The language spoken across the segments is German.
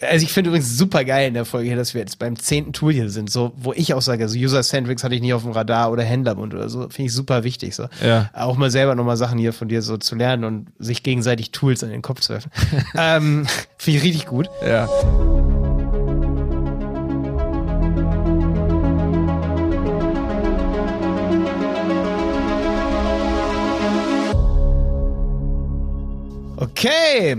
Also ich finde übrigens super geil in der Folge hier, dass wir jetzt beim zehnten Tool hier sind, so wo ich auch sage, also User-Centrics hatte ich nicht auf dem Radar oder Händlerbund oder so, finde ich super wichtig. So. Ja. Auch mal selber nochmal Sachen hier von dir so zu lernen und sich gegenseitig Tools an den Kopf zu werfen. ähm, finde ich richtig gut. Ja. Okay,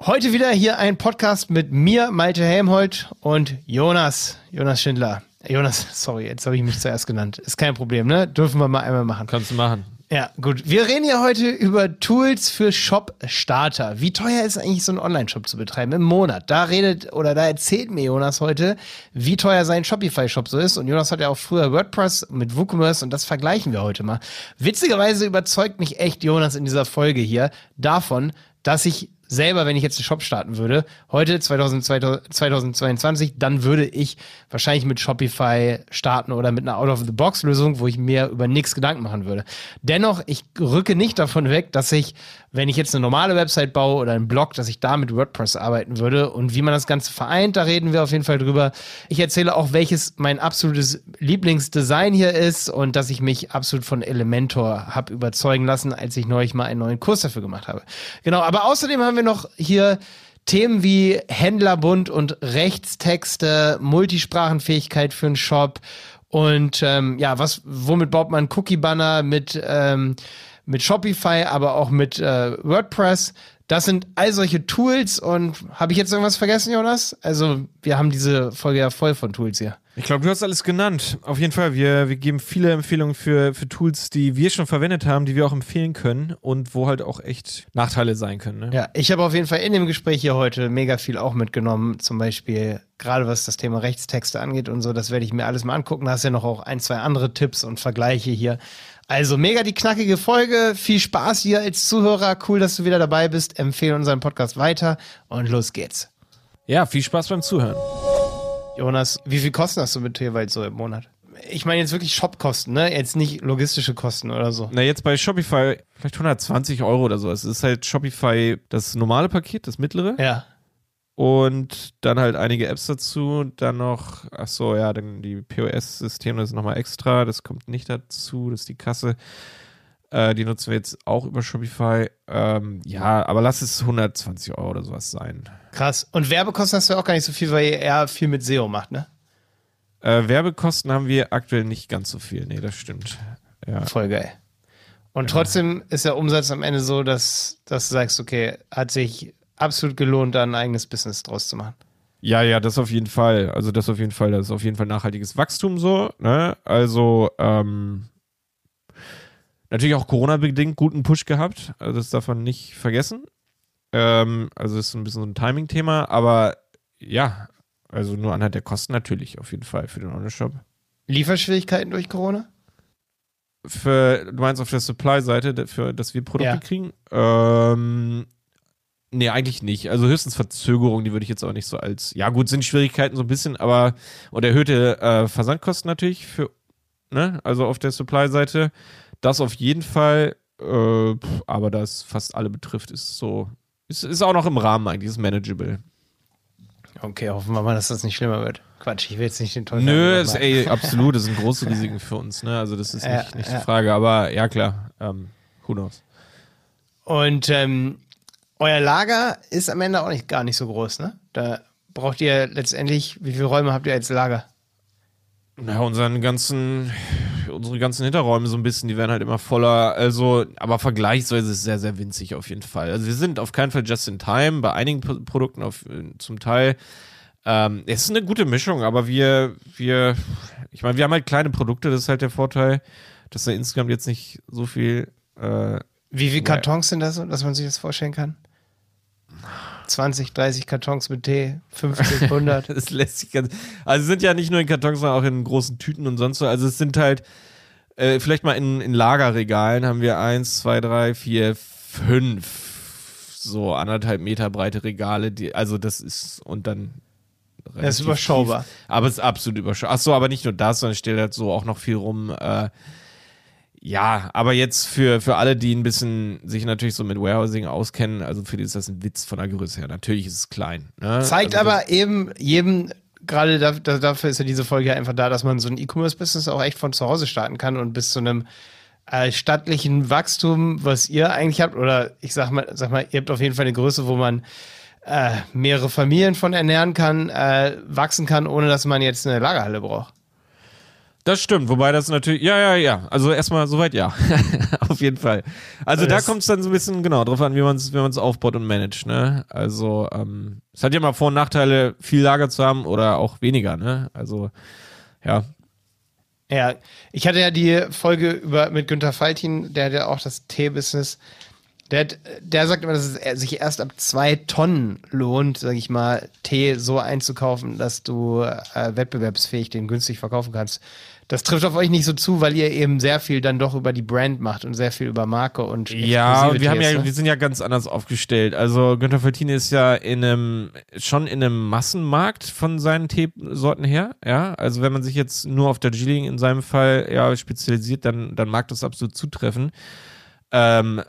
heute wieder hier ein Podcast mit mir, Malte Helmholt und Jonas, Jonas Schindler. Jonas, sorry, jetzt habe ich mich zuerst genannt. Ist kein Problem, ne? Dürfen wir mal einmal machen. Kannst du machen. Ja, gut. Wir reden ja heute über Tools für Shop-Starter. Wie teuer ist eigentlich so ein Online-Shop zu betreiben im Monat? Da redet oder da erzählt mir Jonas heute, wie teuer sein Shopify-Shop so ist. Und Jonas hat ja auch früher WordPress mit WooCommerce und das vergleichen wir heute mal. Witzigerweise überzeugt mich echt Jonas in dieser Folge hier davon, dass ich selber, wenn ich jetzt einen Shop starten würde, heute 2000, 2022, dann würde ich wahrscheinlich mit Shopify starten oder mit einer Out-of-the-Box-Lösung, wo ich mir über nichts Gedanken machen würde. Dennoch, ich rücke nicht davon weg, dass ich, wenn ich jetzt eine normale Website baue oder einen Blog, dass ich da mit WordPress arbeiten würde. Und wie man das Ganze vereint, da reden wir auf jeden Fall drüber. Ich erzähle auch, welches mein absolutes Lieblingsdesign hier ist und dass ich mich absolut von Elementor habe überzeugen lassen, als ich neulich mal einen neuen Kurs dafür gemacht habe. Genau, aber außerdem haben wir noch hier Themen wie Händlerbund und Rechtstexte, Multisprachenfähigkeit für einen Shop und ähm, ja, was, womit baut man Cookie-Banner mit, ähm, mit Shopify, aber auch mit äh, WordPress. Das sind all solche Tools und habe ich jetzt irgendwas vergessen, Jonas? Also, wir haben diese Folge ja voll von Tools hier. Ich glaube, du hast alles genannt. Auf jeden Fall. Wir, wir geben viele Empfehlungen für, für Tools, die wir schon verwendet haben, die wir auch empfehlen können und wo halt auch echt Nachteile sein können. Ne? Ja, ich habe auf jeden Fall in dem Gespräch hier heute mega viel auch mitgenommen. Zum Beispiel gerade was das Thema Rechtstexte angeht und so. Das werde ich mir alles mal angucken. Da hast ja noch auch ein, zwei andere Tipps und Vergleiche hier. Also mega die knackige Folge. Viel Spaß hier als Zuhörer. Cool, dass du wieder dabei bist. Empfehle unseren Podcast weiter und los geht's. Ja, viel Spaß beim Zuhören. Jonas, wie viel Kosten hast du mit Tierwald so im Monat? Ich meine jetzt wirklich Shopkosten, ne? Jetzt nicht logistische Kosten oder so. Na, jetzt bei Shopify vielleicht 120 Euro oder so. Es ist halt Shopify das normale Paket, das mittlere. Ja. Und dann halt einige Apps dazu. Dann noch, ach so, ja, dann die POS-Systeme, das ist nochmal extra. Das kommt nicht dazu. Das ist die Kasse. Äh, die nutzen wir jetzt auch über Shopify. Ähm, ja, aber lass es 120 Euro oder sowas sein. Krass. Und Werbekosten hast du auch gar nicht so viel, weil ihr eher viel mit SEO macht, ne? Äh, Werbekosten haben wir aktuell nicht ganz so viel. Nee, das stimmt. Ja. Voll geil. Und trotzdem ist der Umsatz am Ende so, dass, dass du sagst, okay, hat sich absolut gelohnt, da ein eigenes Business draus zu machen. Ja, ja, das auf jeden Fall. Also das auf jeden Fall, das ist auf jeden Fall nachhaltiges Wachstum so. Ne? Also ähm, natürlich auch Corona-bedingt guten Push gehabt. Also das darf man nicht vergessen. Ähm, also ist ein bisschen so ein Timing-Thema, aber ja, also nur anhand der Kosten natürlich auf jeden Fall für den Online-Shop. Lieferschwierigkeiten durch Corona? Für, du meinst auf der Supply-Seite, für dass wir Produkte Ja. kriegen? Ähm, nee, eigentlich nicht. Also höchstens Verzögerung, die würde ich jetzt auch nicht so als, ja gut, sind Schwierigkeiten so ein bisschen, aber, und erhöhte äh, Versandkosten natürlich für, ne, also auf der Supply-Seite. Das auf jeden Fall, äh, aber das fast alle betrifft, ist so, ist, ist auch noch im Rahmen eigentlich, ist manageable. Okay, hoffen wir mal, dass das nicht schlimmer wird. Quatsch, ich will jetzt nicht den Teufel Nö, ist, ey, absolut, das sind große Risiken für uns, ne, also das ist Ja, nicht, nicht ja. die Frage, aber ja klar, ähm, who knows. Und ähm, euer Lager ist am Ende auch nicht, gar nicht so groß, ne? Da braucht ihr letztendlich, wie viele Räume habt ihr als Lager? Na, unseren ganzen, unsere ganzen Hinterräume so ein bisschen, die werden halt immer voller. Also, aber vergleichsweise ist es sehr, sehr winzig auf jeden Fall. Also wir sind auf keinen Fall just in time, bei einigen P Produkten auf, äh, zum Teil. Ähm, es ist eine gute Mischung, aber wir, wir, ich meine, wir haben halt kleine Produkte, das ist halt der Vorteil, dass da insgesamt jetzt nicht so viel, äh, Wie viele Kartons sind das, dass man sich das vorstellen kann? 20, 30 Kartons mit Tee, 50, 100. Das lässt sich ganz. Also es sind ja nicht nur in Kartons, sondern auch in großen Tüten und sonst so. Also es sind halt, äh, vielleicht mal in, in Lagerregalen haben wir eins, zwei, drei, vier, fünf so anderthalb Meter breite Regale, die, also das ist und dann. Das ist überschaubar. Tief. Aber es ist absolut überschaubar. Ach so, aber nicht nur das, sondern steht halt so auch noch viel rum. Äh, Ja, aber jetzt für, für alle, die ein bisschen sich natürlich so mit Warehousing auskennen, also für die ist das ein Witz von der Größe her. Natürlich ist es klein. Ne? Zeigt also aber eben jedem, gerade da, da, dafür ist ja diese Folge einfach da, dass man so ein E-Commerce-Business auch echt von zu Hause starten kann und bis zu einem äh, stattlichen Wachstum, was ihr eigentlich habt, oder ich sag mal, sag mal, ihr habt auf jeden Fall eine Größe, wo man äh, mehrere Familien von ernähren kann, äh, wachsen kann, ohne dass man jetzt eine Lagerhalle braucht. Das stimmt, wobei das natürlich, ja, ja, ja. Also erstmal soweit ja. Auf jeden Fall. Also das da kommt es dann so ein bisschen genau drauf an, wie man es wie man's aufbaut und managt, ne? Also, ähm, es hat ja mal Vor- und Nachteile, viel Lager zu haben oder auch weniger, ne? Also, ja. Ja, ich hatte ja die Folge über mit Günter Faltin, der hat ja auch das Tee-Business. Der, der sagt immer, dass es sich erst ab zwei Tonnen lohnt, sag ich mal, Tee so einzukaufen, dass du äh, wettbewerbsfähig den günstig verkaufen kannst. Das trifft auf euch nicht so zu, weil ihr eben sehr viel dann doch über die Brand macht und sehr viel über Marke und Ja, wir haben ja, ne? wir sind ja ganz anders aufgestellt. Also Günther Feltine ist ja in einem, schon in einem Massenmarkt von seinen Teesorten her, ja. Also wenn man sich jetzt nur auf der Darjeeling in seinem Fall ja spezialisiert, dann, dann mag das absolut zutreffen. Ähm,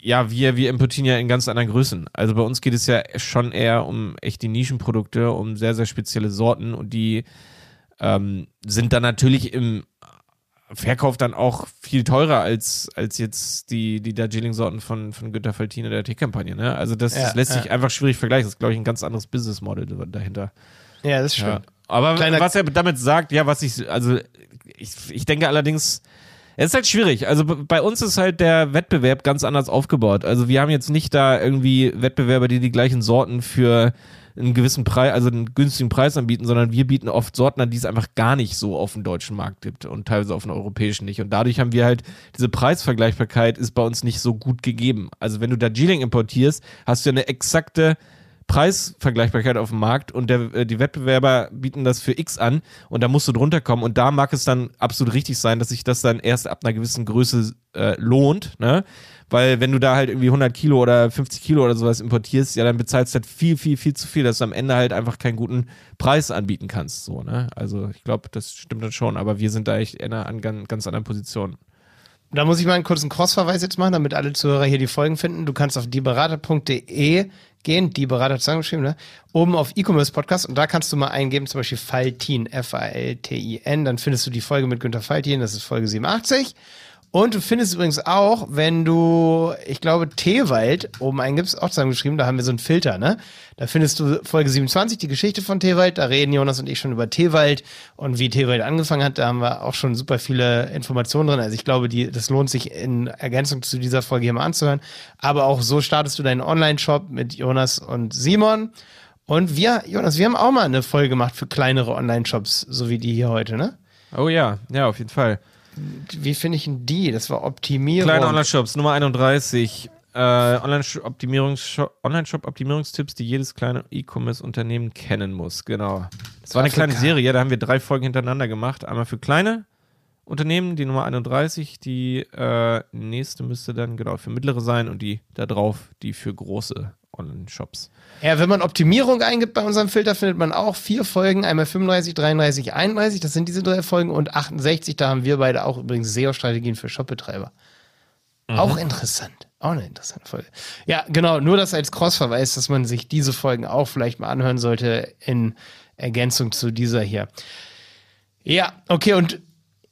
ja, wir, wir importieren ja in ganz anderen Größen. Also bei uns geht es ja schon eher um echt die Nischenprodukte, um sehr, sehr spezielle Sorten und die ähm, sind dann natürlich im Verkauf dann auch viel teurer als, als jetzt die, die Darjeeling-Sorten von, von Günter Faltine der Tee-Kampagne. Ne? Also das, ja, das lässt ja. sich einfach schwierig vergleichen. Das ist, glaube ich, ein ganz anderes Business-Model dahinter. Ja, das stimmt. Ja. Aber Kleiner was er damit sagt, ja, was ich, also ich, ich denke allerdings, es ist halt schwierig. Also bei uns ist halt der Wettbewerb ganz anders aufgebaut. Also wir haben jetzt nicht da irgendwie Wettbewerber, die die gleichen Sorten für einen gewissen Preis, also einen günstigen Preis anbieten, sondern wir bieten oft Sorten an, die es einfach gar nicht so auf dem deutschen Markt gibt und teilweise auf dem europäischen nicht. Und dadurch haben wir halt, diese Preisvergleichbarkeit ist bei uns nicht so gut gegeben. Also wenn du da G-Link importierst, hast du eine exakte Preisvergleichbarkeit auf dem Markt und der, äh, die Wettbewerber bieten das für X an und da musst du drunter kommen und da mag es dann absolut richtig sein, dass sich das dann erst ab einer gewissen Größe äh, lohnt, ne? Weil wenn du da halt irgendwie 100 Kilo oder 50 Kilo oder sowas importierst, ja, dann bezahlst du halt viel, viel, viel zu viel, dass du am Ende halt einfach keinen guten Preis anbieten kannst. So, ne? Also ich glaube, das stimmt dann schon, aber wir sind da echt in einer an ganz anderen Position. Da muss ich mal einen kurzen Crossverweis jetzt machen, damit alle Zuhörer hier die Folgen finden. Du kannst auf dieberater.de gehen, die Berater zusammengeschrieben, ne? Oben auf E-Commerce Podcast und da kannst du mal eingeben, zum Beispiel Faltin, F-A-L-T-I-N, dann findest du die Folge mit Günter Faltin, das ist Folge 87. Und du findest übrigens auch, wenn du, ich glaube, Teewald oben eingibst, auch zusammengeschrieben, da haben wir so einen Filter, ne? Da findest du Folge 27, die Geschichte von Teewald. Da reden Jonas und ich schon über Teewald und wie Teewald angefangen hat. Da haben wir auch schon super viele Informationen drin. Also ich glaube, die, das lohnt sich in Ergänzung zu dieser Folge hier mal anzuhören. Aber auch so startest du deinen Online-Shop mit Jonas und Simon. Und wir, Jonas, wir haben auch mal eine Folge gemacht für kleinere Online-Shops, so wie die hier heute, ne? Oh ja, ja, auf jeden Fall wie finde ich denn die? Das war Optimierung. Kleine Online-Shops, Nummer 31. Äh, Online-Shop-Optimierungstipps, die jedes kleine E-Commerce-Unternehmen kennen muss. Genau. Das war eine kleine Serie, da haben wir drei Folgen hintereinander gemacht. Einmal für kleine Unternehmen, die Nummer 31. Die äh, nächste müsste dann genau für mittlere sein und die da drauf, die für große Online-Shops. Ja, wenn man Optimierung eingibt bei unserem Filter, findet man auch vier Folgen, einmal 35, 33, 31, das sind diese drei Folgen und 68, da haben wir beide auch übrigens SEO-Strategien für Shopbetreiber. Mhm. Auch interessant. Auch eine interessante Folge. Ja, genau, nur das als Crossverweis, dass man sich diese Folgen auch vielleicht mal anhören sollte in Ergänzung zu dieser hier. Ja, okay, und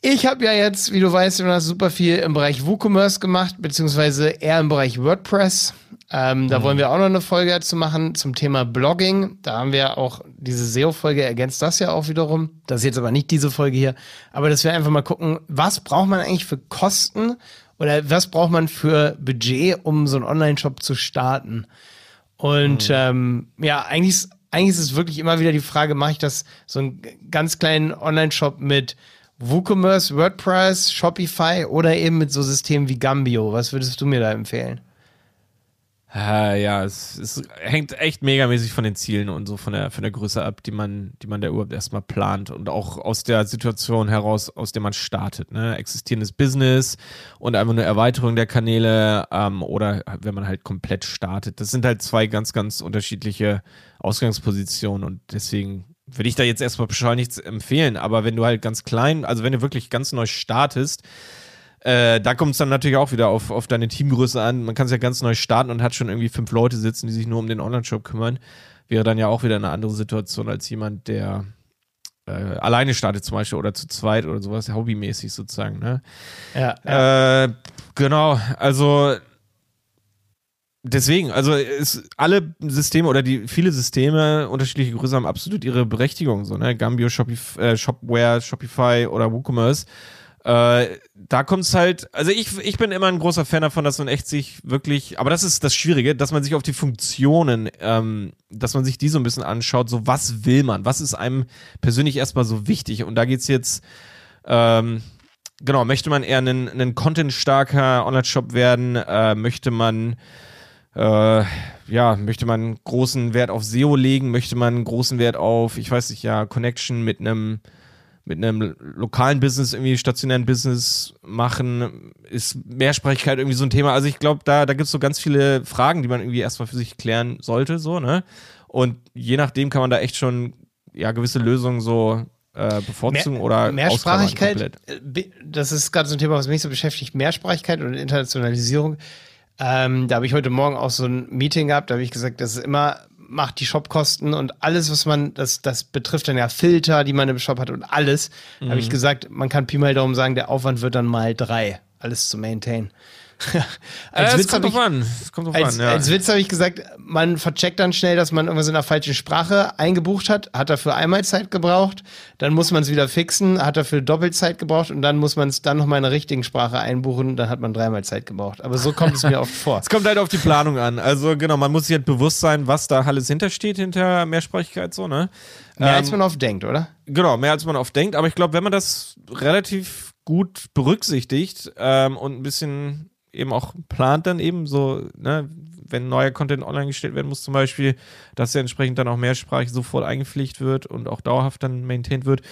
ich habe ja jetzt, wie du weißt, super viel im Bereich WooCommerce gemacht, beziehungsweise eher im Bereich WordPress. Ähm, da mhm. wollen wir auch noch eine Folge dazu machen zum Thema Blogging. Da haben wir auch diese SEO-Folge ergänzt das ja auch wiederum. Das ist jetzt aber nicht diese Folge hier. Aber dass wir einfach mal gucken, was braucht man eigentlich für Kosten oder was braucht man für Budget, um so einen Online-Shop zu starten? Und mhm. ähm, ja, eigentlich ist, eigentlich ist es wirklich immer wieder die Frage, mache ich das so einen ganz kleinen Online-Shop mit WooCommerce, WordPress, Shopify oder eben mit so Systemen wie Gambio. Was würdest du mir da empfehlen? Äh, ja, es, es, hängt echt megamäßig von den Zielen und so von der, von der Größe ab, die man, die man da überhaupt erstmal plant und auch aus der Situation heraus, aus der man startet. Ne? Existierendes Business und einfach eine Erweiterung der Kanäle ähm, oder wenn man halt komplett startet. Das sind halt zwei ganz, ganz unterschiedliche Ausgangspositionen und deswegen würde ich da jetzt erstmal pauschal nichts empfehlen, aber wenn du halt ganz klein, also wenn du wirklich ganz neu startest, äh, da kommt es dann natürlich auch wieder auf, auf deine Teamgröße an. Man kann es ja ganz neu starten und hat schon irgendwie fünf Leute sitzen, die sich nur um den Online-Shop kümmern. Wäre dann ja auch wieder eine andere Situation als jemand, der äh, alleine startet zum Beispiel oder zu zweit oder sowas, hobbymäßig sozusagen. Ne? Ja. ja. Äh, genau, also Deswegen, also ist alle Systeme oder die viele Systeme unterschiedliche Größe haben absolut ihre Berechtigung, so, ne? Gambio, Shopify, äh, Shopware, Shopify oder WooCommerce. Äh, da kommt es halt, also ich, ich bin immer ein großer Fan davon, dass man echt sich wirklich, aber das ist das Schwierige, dass man sich auf die Funktionen, ähm, dass man sich die so ein bisschen anschaut, so was will man, was ist einem persönlich erstmal so wichtig? Und da geht's jetzt, ähm, genau, möchte man eher ein, ein content-starker Online-Shop werden, äh, möchte man äh, ja, möchte man großen Wert auf SEO legen, möchte man großen Wert auf, ich weiß nicht, ja, Connection mit einem mit einem lokalen Business, irgendwie stationären Business machen, ist Mehrsprachigkeit irgendwie so ein Thema. Also ich glaube, da, da gibt es so ganz viele Fragen, die man irgendwie erstmal für sich klären sollte, so, ne? Und je nachdem kann man da echt schon ja gewisse Lösungen so äh, bevorzugen Mehr, oder Mehrsprachigkeit, äh, das ist gerade so ein Thema, was mich so beschäftigt, Mehrsprachigkeit und Internationalisierung. Ähm, da habe ich heute Morgen auch so ein Meeting gehabt, da habe ich gesagt, das ist immer macht die Shopkosten und alles, was man, das, das betrifft dann ja Filter, die man im Shop hat und alles. Mhm. Habe ich gesagt, man kann Pi mal Daumen sagen, der Aufwand wird dann mal drei, alles zu maintain. als, äh, Witz kommt ich, an. kommt als, an, ja. als Witz habe ich gesagt, man vercheckt dann schnell, dass man irgendwas in der falschen Sprache eingebucht hat, hat dafür einmal Zeit gebraucht, dann muss man es wieder fixen, hat dafür Doppelzeit gebraucht und dann muss man es dann nochmal in der richtigen Sprache einbuchen, dann hat man dreimal Zeit gebraucht. Aber so kommt es mir oft vor. Es kommt halt auf die Planung an. Also genau, man muss sich halt bewusst sein, was da alles hintersteht, hinter Mehrsprachigkeit so, ne? Mehr ähm, als man oft denkt, oder? Genau, mehr als man oft denkt. Aber ich glaube, wenn man das relativ gut berücksichtigt ähm, und ein bisschen eben auch plant dann eben so, ne, wenn neuer Content online gestellt werden muss zum Beispiel, dass er entsprechend dann auch mehrsprachig sofort eingepflegt wird und auch dauerhaft dann maintained wird.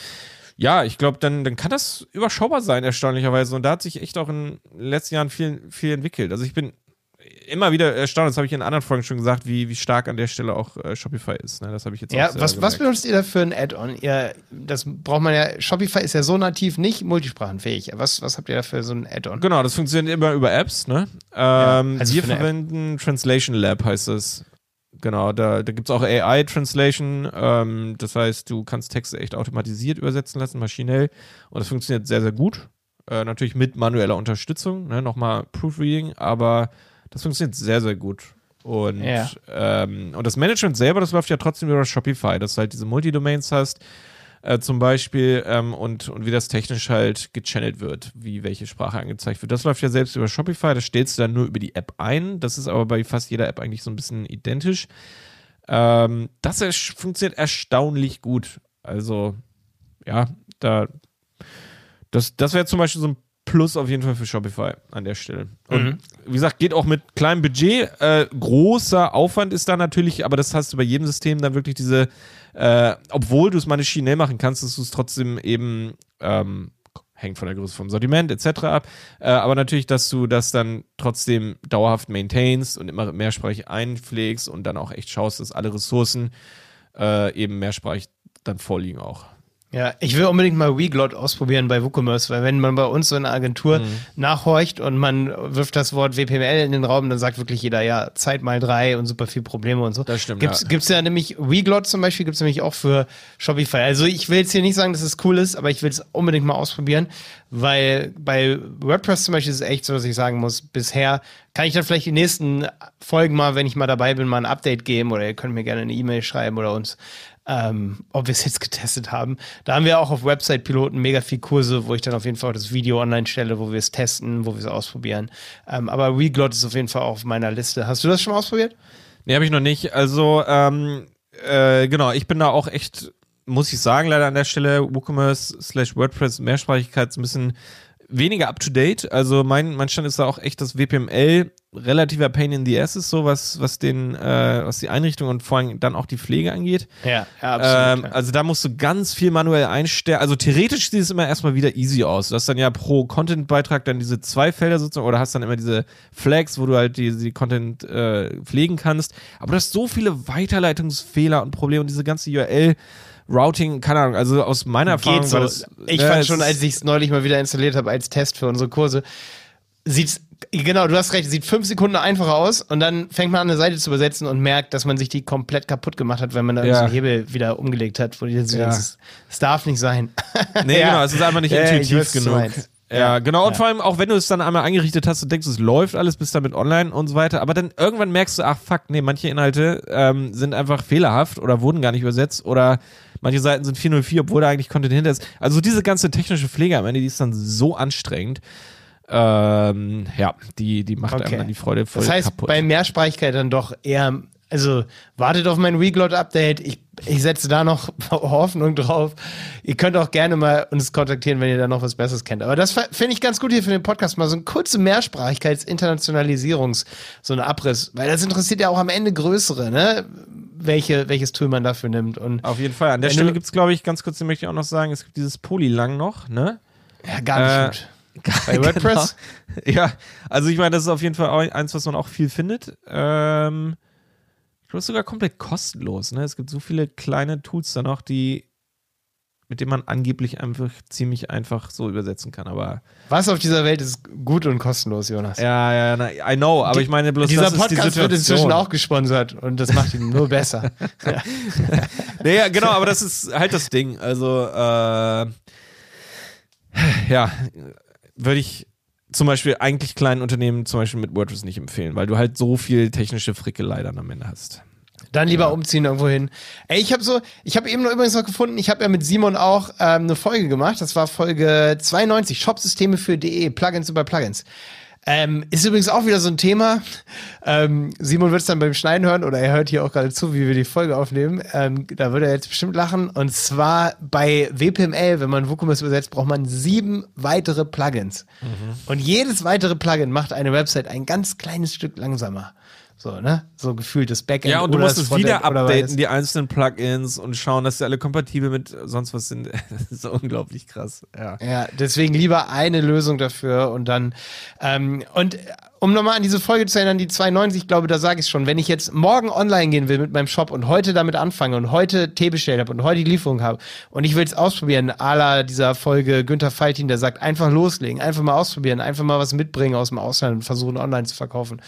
Ja, ich glaube, dann, dann kann das überschaubar sein, erstaunlicherweise. Und da hat sich echt auch in den letzten Jahren viel, viel entwickelt. Also ich bin immer wieder erstaunt, das habe ich in anderen Folgen schon gesagt, wie, wie stark an der Stelle auch äh, Shopify ist. Ne? Das habe ich jetzt ja, auch was, was benutzt ihr da für ein Add-on? Das braucht man ja, Shopify ist ja so nativ nicht multisprachenfähig. Was, was habt ihr da für so ein Add-on? Genau, das funktioniert immer über Apps. Ne? Ähm, ja, also wir verwenden App. Translation Lab, heißt es. Genau, da, da gibt es auch AI-Translation. Ähm, das heißt, du kannst Texte echt automatisiert übersetzen lassen, maschinell. Und das funktioniert sehr, sehr gut. Äh, natürlich mit manueller Unterstützung, ne? nochmal Proofreading, aber das funktioniert sehr, sehr gut. Und, ja. ähm, und das Management selber, das läuft ja trotzdem über Shopify, dass du halt diese Multidomains hast, äh, zum Beispiel, ähm, und, und wie das technisch halt gechannelt wird, wie welche Sprache angezeigt wird. Das läuft ja selbst über Shopify, das stellst du dann nur über die App ein. Das ist aber bei fast jeder App eigentlich so ein bisschen identisch. Ähm, das funktioniert erstaunlich gut. Also, ja, da. Das, das wäre zum Beispiel so ein Plus auf jeden Fall für Shopify an der Stelle. Und mhm. wie gesagt, geht auch mit kleinem Budget. Äh, großer Aufwand ist da natürlich, aber das hast du bei jedem System dann wirklich diese, äh, obwohl du es maschinell machen kannst, dass du es trotzdem eben, ähm, hängt von der Größe vom Sortiment etc. ab, äh, aber natürlich, dass du das dann trotzdem dauerhaft maintainst und immer mehrsprachig einpflegst und dann auch echt schaust, dass alle Ressourcen äh, eben mehrsprachig dann vorliegen auch. Ja, ich will unbedingt mal WeGlot ausprobieren bei WooCommerce, weil wenn man bei uns so in einer Agentur mhm. nachhorcht und man wirft das Wort WPML in den Raum, dann sagt wirklich jeder, ja, Zeit mal drei und super viel Probleme und so. Das stimmt. Gibt's, ja. gibt's ja nämlich, WeGlot zum Beispiel gibt's nämlich auch für Shopify. Also ich will jetzt hier nicht sagen, dass es cool ist, aber ich will es unbedingt mal ausprobieren, weil bei WordPress zum Beispiel ist es echt so, dass ich sagen muss, bisher kann ich dann vielleicht die nächsten Folgen mal, wenn ich mal dabei bin, mal ein Update geben oder ihr könnt mir gerne eine E-Mail schreiben oder uns ähm, ob wir es jetzt getestet haben. Da haben wir auch auf Website-Piloten mega viel Kurse, wo ich dann auf jeden Fall das Video online stelle, wo wir es testen, wo wir es ausprobieren. Ähm, aber Reglot ist auf jeden Fall auf meiner Liste. Hast du das schon mal ausprobiert? Nee, habe ich noch nicht. Also, ähm, äh, genau, ich bin da auch echt, muss ich sagen, leider an der Stelle, WooCommerce slash WordPress Mehrsprachigkeit ein bisschen weniger up to date. Also mein, mein Stand ist da auch echt, dass WPML relativer Pain in the Ass ist, so was, was den, äh, was die Einrichtung und vor allem dann auch die Pflege angeht. Ja, ja absolut. Ähm, also da musst du ganz viel manuell einstellen. Also theoretisch sieht es immer erstmal wieder easy aus. Du hast dann ja pro Content-Beitrag dann diese zwei Felder sozusagen oder hast dann immer diese Flags, wo du halt die, die Content äh, pflegen kannst. Aber du hast so viele Weiterleitungsfehler und Probleme und diese ganze URL. Routing, keine Ahnung, also aus meiner Erfahrung so. Das, ich ja, fand schon, als ich es neulich mal wieder installiert habe als Test für unsere Kurse, sieht's Genau, du hast recht, sieht fünf Sekunden einfacher aus und dann fängt man an, eine Seite zu übersetzen und merkt, dass man sich die komplett kaputt gemacht hat, wenn man da ja. diesen Hebel wieder umgelegt hat, wo die so ja. denkst, es darf nicht sein. Nee, ja. genau, es ist einfach nicht intuitiv genug. Ja, genau. Und vor allem, auch wenn du es dann einmal eingerichtet hast und denkst, es läuft alles, bist damit online und so weiter. Aber dann irgendwann merkst du, ach fuck, nee, manche Inhalte ähm, sind einfach fehlerhaft oder wurden gar nicht übersetzt oder manche Seiten sind 404, obwohl da eigentlich Content hinter ist. Also diese ganze technische Pflege am Ende, die ist dann so anstrengend. Ähm, ja, die, die macht okay. einem dann die Freude voll Das heißt, kaputt. bei Mehrsprachigkeit dann doch eher, also wartet auf mein Weglot-Update. Ich, ich setze da noch Hoffnung drauf. Ihr könnt auch gerne mal uns kontaktieren, wenn ihr da noch was Besseres kennt. Aber das finde ich ganz gut hier für den Podcast, mal so eine kurze Mehrsprachigkeits-Internationalisierungs, so eine Abriss. Weil das interessiert ja auch am Ende größere, ne? Welche, welches Tool man dafür nimmt. Und Auf jeden Fall. An der Stelle gibt es, glaube ich, ganz kurz, möchte ich auch noch sagen, es gibt dieses Polylang noch, ne? Ja, gar nicht äh, gut. Bei WordPress? Genau. Ja, also ich meine, das ist auf jeden Fall eins, was man auch viel findet. Ähm, ich glaube, sogar komplett kostenlos. Ne? Es gibt so viele kleine Tools da noch, die mit denen man angeblich einfach ziemlich einfach so übersetzen kann. Aber was auf dieser Welt ist gut und kostenlos, Jonas? Ja, ja, na, I know. Aber ich meine bloß, dieser Podcast die wird inzwischen auch gesponsert und das macht ihn nur besser. naja, genau. Aber das ist halt das Ding. Also äh, ja, würde ich zum Beispiel eigentlich kleinen Unternehmen zum Beispiel mit WordPress nicht empfehlen, weil du halt so viel technische Frickelei dann am Ende hast. Dann lieber ja. umziehen irgendwo hin. Ey, ich habe so, ich habe eben noch übrigens noch gefunden, ich habe ja mit Simon auch ähm, eine Folge gemacht. Das war Folge 92, Shopsysteme für DE, Plugins über Plugins. Ähm, ist übrigens auch wieder so ein Thema. Ähm, Simon wird es dann beim Schneiden hören oder er hört hier auch gerade zu, wie wir die Folge aufnehmen. Ähm, da würde er jetzt bestimmt lachen. Und zwar bei WPML, wenn man WooCommerce übersetzt, braucht man sieben weitere Plugins. Mhm. Und jedes weitere Plugin macht eine Website ein ganz kleines Stück langsamer. So, ne? So gefühlt das Backend. Ja, und du musst es wieder updaten, die einzelnen Plugins und schauen, dass sie alle kompatibel mit sonst was sind. das ist unglaublich krass. Ja. ja, deswegen lieber eine Lösung dafür und dann, ähm, und um nochmal an diese Folge zu erinnern, die 92, ich glaube, da sage ich schon, wenn ich jetzt morgen online gehen will mit meinem Shop und heute damit anfange und heute Tee bestellt habe und heute die Lieferung habe und ich will es ausprobieren, a la dieser Folge Günther Faltin, der sagt, einfach loslegen, einfach mal ausprobieren, einfach mal was mitbringen aus dem Ausland und versuchen online zu verkaufen.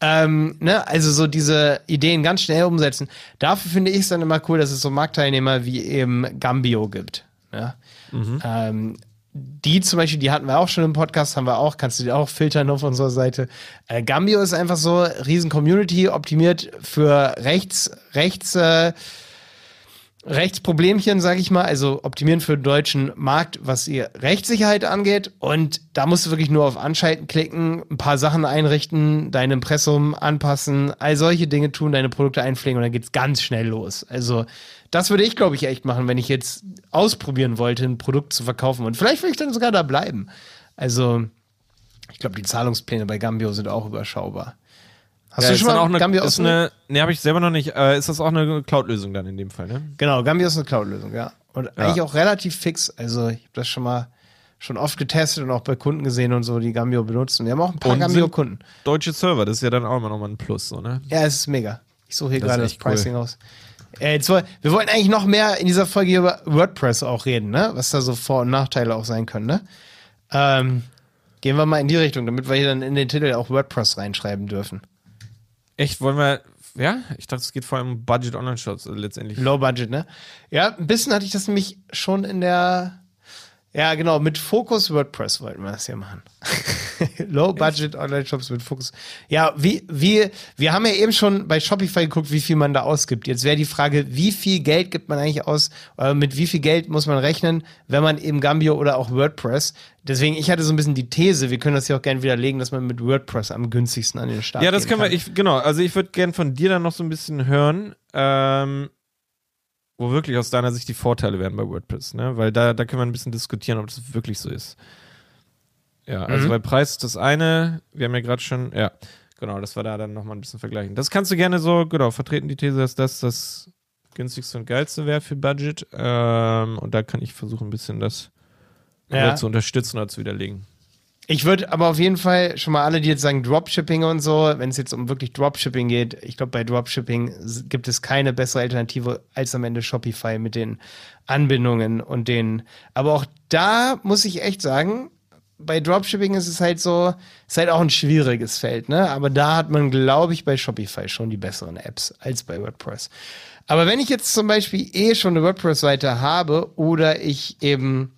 Ähm, ne? Also so diese Ideen ganz schnell umsetzen. Dafür finde ich es dann immer cool, dass es so Marktteilnehmer wie eben Gambio gibt. Ja? Mhm. Ähm, die zum Beispiel, die hatten wir auch schon im Podcast, haben wir auch, kannst du dir auch filtern auf unserer Seite. Äh, Gambio ist einfach so, riesen Community, optimiert für rechts, rechts, äh, Rechtsproblemchen, sage ich mal, also optimieren für den deutschen Markt, was ihr Rechtssicherheit angeht. Und da musst du wirklich nur auf Anschalten klicken, ein paar Sachen einrichten, dein Impressum anpassen, all solche Dinge tun, deine Produkte einpflegen und dann geht's ganz schnell los. Also das würde ich, glaube ich, echt machen, wenn ich jetzt ausprobieren wollte, ein Produkt zu verkaufen. Und vielleicht will ich dann sogar da bleiben. Also ich glaube, die Zahlungspläne bei Gambio sind auch überschaubar. Hast ja, du schon mal auch eine, Gambio ist eine, Ne, habe ich selber noch nicht. Äh, ist das auch eine Cloud-Lösung dann in dem Fall, ne? Genau, Gambio ist eine Cloud-Lösung, ja. Und ja. eigentlich auch relativ fix. Also ich habe das schon mal schon oft getestet und auch bei Kunden gesehen und so, die Gambio benutzen. Wir haben auch ein paar Gambio-Kunden. Deutsche Server, das ist ja dann auch immer nochmal ein Plus, so, ne? Ja, es ist mega. Ich suche hier gerade das Pricing cool. aus. Äh, jetzt, wir wollten eigentlich noch mehr in dieser Folge über WordPress auch reden, ne? Was da so Vor- und Nachteile auch sein können, ne? Ähm, gehen wir mal in die Richtung, damit wir hier dann in den Titel auch WordPress reinschreiben dürfen. Echt, wollen wir. Ja, ich dachte, es geht vor allem um Budget-Online-Shops also letztendlich. Low Budget, ne? Ja, ein bisschen hatte ich das nämlich schon in der ja, genau, mit Fokus WordPress wollten wir das hier machen. Low Budget Online-Shops mit Fokus. Ja, wie, wie, wir haben ja eben schon bei Shopify geguckt, wie viel man da ausgibt. Jetzt wäre die Frage, wie viel Geld gibt man eigentlich aus, äh, mit wie viel Geld muss man rechnen, wenn man eben Gambio oder auch WordPress. Deswegen, ich hatte so ein bisschen die These, wir können das hier auch gerne widerlegen, dass man mit WordPress am günstigsten an den Start Ja, das können kann. wir, ich, genau, also ich würde gerne von dir dann noch so ein bisschen hören. Ähm, wo wirklich aus deiner Sicht die Vorteile wären bei WordPress, ne? Weil da, da können wir ein bisschen diskutieren, ob das wirklich so ist. Ja, also mhm. bei Preis ist das eine, wir haben ja gerade schon, ja, Genau, das war da dann nochmal ein bisschen vergleichen. Das kannst du gerne so, genau, vertreten die These, dass das das günstigste und geilste wäre für Budget. Ähm, und da kann ich versuchen, ein bisschen das Ja. zu unterstützen oder zu widerlegen. Ich würde aber auf jeden Fall schon mal alle, die jetzt sagen Dropshipping und so, wenn es jetzt um wirklich Dropshipping geht, ich glaube, bei Dropshipping gibt es keine bessere Alternative als am Ende Shopify mit den Anbindungen und den. Aber auch da muss ich echt sagen, bei Dropshipping ist es halt so, ist halt auch ein schwieriges Feld, ne? Aber da hat man, glaube ich, bei Shopify schon die besseren Apps als bei WordPress. Aber wenn ich jetzt zum Beispiel eh schon eine WordPress-Seite habe oder ich eben